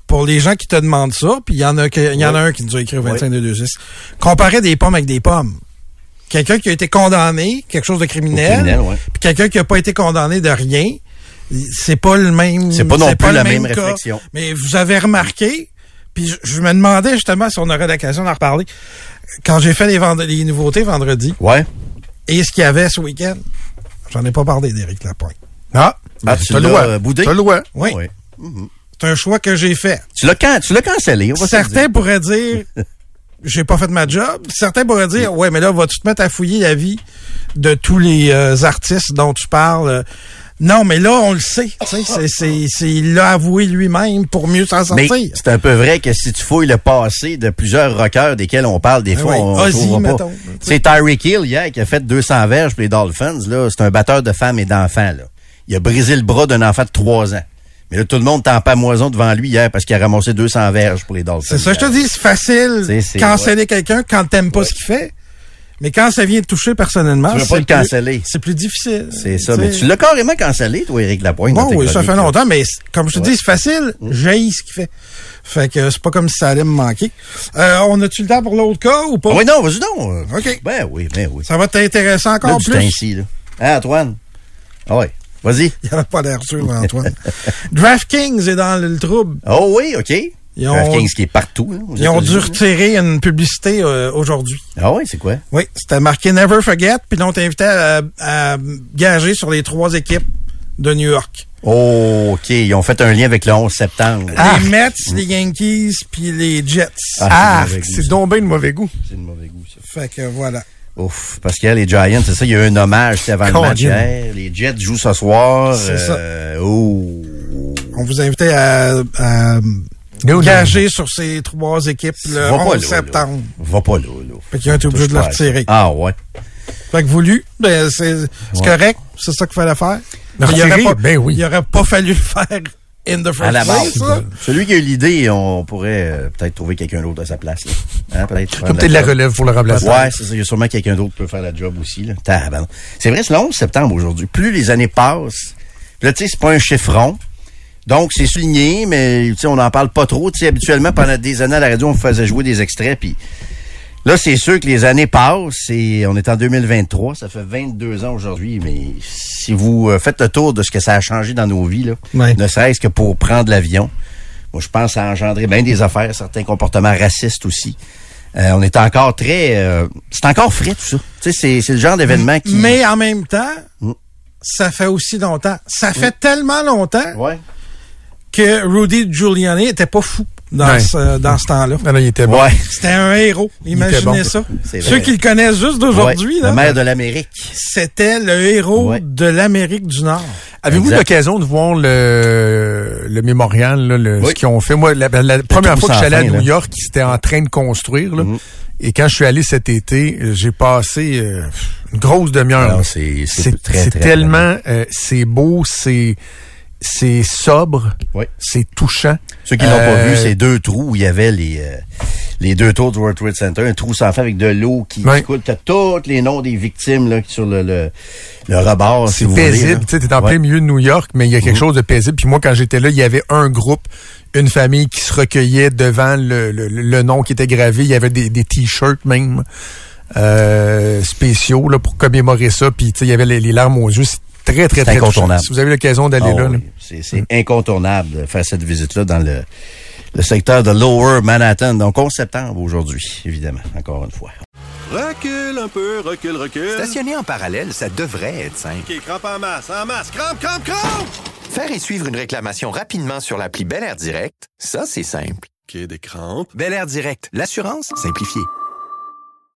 pour les gens qui te demandent ça, puis il y en a que- il y en a un qui nous a écrit au 25226, comparer des pommes avec des pommes. Quelqu'un qui a été condamné, quelque chose de criminel, criminel, ouais. puis quelqu'un qui a pas été condamné de rien, c'est pas le même. C'est pas non plus la même réflexion. Mais vous avez remarqué, puis je, je me demandais justement si on aurait l'occasion d'en reparler. Quand j'ai fait les, les nouveautés vendredi, Ouais. et ce qu'il y avait ce week-end, j'en ai pas parlé d'Éric Lapointe. Ah, Ah, ben, tu t'as le l'as, droit. euh, boudé? Le droit. Oui. Ouais. C'est un choix que j'ai fait. Tu l'as can- tu l'as cancellé, on va Certains pourraient dire j'ai pas fait ma job. Certains pourraient dire ouais mais là vas-tu te mettre à fouiller la vie de tous les euh, artistes dont tu parles. Non mais là on le sait. C'est- il l'a avoué lui-même pour mieux s'en sortir. c'est un peu vrai que si tu fouilles le passé de plusieurs rockers desquels on parle des Ah fois, ouais, on Ozzy, trouvera pas. C'est Tyreek Hill hier qui a fait 200 verges pour les Dolphins. Là, c'est un batteur de femmes et d'enfants. Là. Il a brisé le bras d'un enfant de 3 ans. Mais là, tout le monde t'en pas moison devant lui hier parce qu'il a ramassé 200 verges pour les Dolphins. C'est ça je te dis c'est facile canceller quelqu'un quand t'aimes pas ce qu'il fait. Mais quand ça vient te toucher personnellement, Tu veux pas c'est le plus- canceller. C'est plus difficile. C'est ça. Mais tu l'as carrément cancellé, toi, Éric Lapointe. Bon, oui, ça fait là. longtemps, mais comme je te dis, c'est facile. J'ai ce qu'il fait. Fait que c'est pas comme si ça allait me manquer. Euh, on a-tu le temps pour l'autre cas ou pas? Ah oui, non, vas-y donc. OK. Ben oui, ben oui. Ça va t'intéresser Là, encore du plus? ici, là. Hein, Antoine? Ah ouais. Vas-y. Il n'y a pas l'air sûr, Antoine. DraftKings est dans le trouble. Oh oui, OK. Ils ont- DraftKings qui est partout. là, aux Ils ont dû retirer une publicité euh, aujourd'hui. Ah oui, c'est quoi? Oui, c'était marqué Never Forget, puis l'on t'invitait à, à gager sur les trois équipes de New York. Oh, OK. Ils ont fait un lien avec le 11 septembre. Les Mets, les Yankees, puis les Jets. Ah, Ah, c'est donc bien de mauvais goût. C'est de mauvais goût, ça. Fait que voilà. Ouf, parce que les Giants, c'est ça, il y a eu un hommage c'était avant le match hier. Les Jets jouent ce soir. C'est ça. euh, oh. On vous invitait à, à Gager sur ces trois équipes le Va pas 11 là, là. septembre. Va pas là, là. Fait qu'il a été obligé Touche de le à retirer. Ah ouais. Fait que voulu, ben c'est c'est correct, c'est ça qu'il fallait faire. Le il aurait pas, ben oui. il aurait pas fallu le faire in the À first la base. place, ça. Celui qui a eu l'idée, on pourrait euh, peut-être trouver quelqu'un d'autre à sa place. Là. Hein, peut-être Peut-être la job. relève pour le remplacer. Ouais, c'est ça. Il y a sûrement quelqu'un d'autre qui peut faire la job aussi. C'est vrai, c'est le 11 septembre aujourd'hui. Plus les années passent, là, tu sais, c'est pas un chiffron. Donc, c'est souligné, mais tu sais, on n'en parle pas trop. Tu sais, habituellement, pendant des années à la radio, on faisait jouer des extraits, puis là, c'est sûr que les années passent et on est en 2023. Ça fait 22 ans aujourd'hui, mais si vous euh, faites le tour de ce que ça a changé dans nos vies, là, Ouais. ne serait-ce que pour prendre l'avion, moi, je pense que ça a engendré bien des affaires, certains comportements racistes aussi. Euh, on est encore très... euh, c'est encore frais, tout ça. Tu sais, c'est, c'est le genre d'événement qui... Mais en même temps, Mm. ça fait aussi longtemps. Ça fait tellement longtemps Ouais. Que Rudy Giuliani était pas fou dans Ouais. ce, dans ce temps-là. Non, non, il était bon. Ouais. C'était un héros. Imaginez bon. ça. C'est Ceux qui le connaissent juste d'aujourd'hui, Ouais, là, Le maire de l'Amérique. c'était le héros Ouais. de l'Amérique du Nord. Avez-vous l'occasion de voir le, le mémorial, là, le, Oui. ce qu'ils ont fait? Moi, la, la première fois que je sans suis allé à fin, New là. York, ils étaient en train de construire. Là, Mhm. Et quand je suis allé cet été, j'ai passé euh, une grosse demi-heure. C'est, c'est, C'est très, c'est très... tellement... euh, c'est beau, c'est c'est sobre, Oui. c'est touchant. Ceux qui l'ont pas Euh, vu, c'est deux trous où il y avait les, euh, les deux tours du World Trade Center. Un trou sans fin avec de l'eau qui, qui coule. T'as tous les noms des victimes là, sur le, le, le rebord, C'est paisible. Tu en Ouais. plein milieu de New York, mais il y a quelque Mhm. chose de paisible. Puis moi, quand j'étais là, il y avait un groupe, une famille qui se recueillait devant le, le, le nom qui était gravé. Il y avait des, des t-shirts même euh, spéciaux là, pour commémorer ça. Puis il y avait les, les larmes aux yeux. Très, très, très touchant. incontournable. Si vous avez l'occasion d'aller Ah là, oui, là. C'est, c'est incontournable de faire cette visite-là dans le, le secteur de Lower Manhattan. Donc, 11 septembre aujourd'hui, évidemment, encore une fois. Recule un peu, recule, recule. Stationner en parallèle, ça devrait être simple. OK, crampe en masse, en masse, crampe, crampe, crampe! Faire et suivre une réclamation rapidement sur l'appli Bel Air Direct, ça, c'est simple. OK, des crampes. Bel Air Direct, l'assurance simplifiée.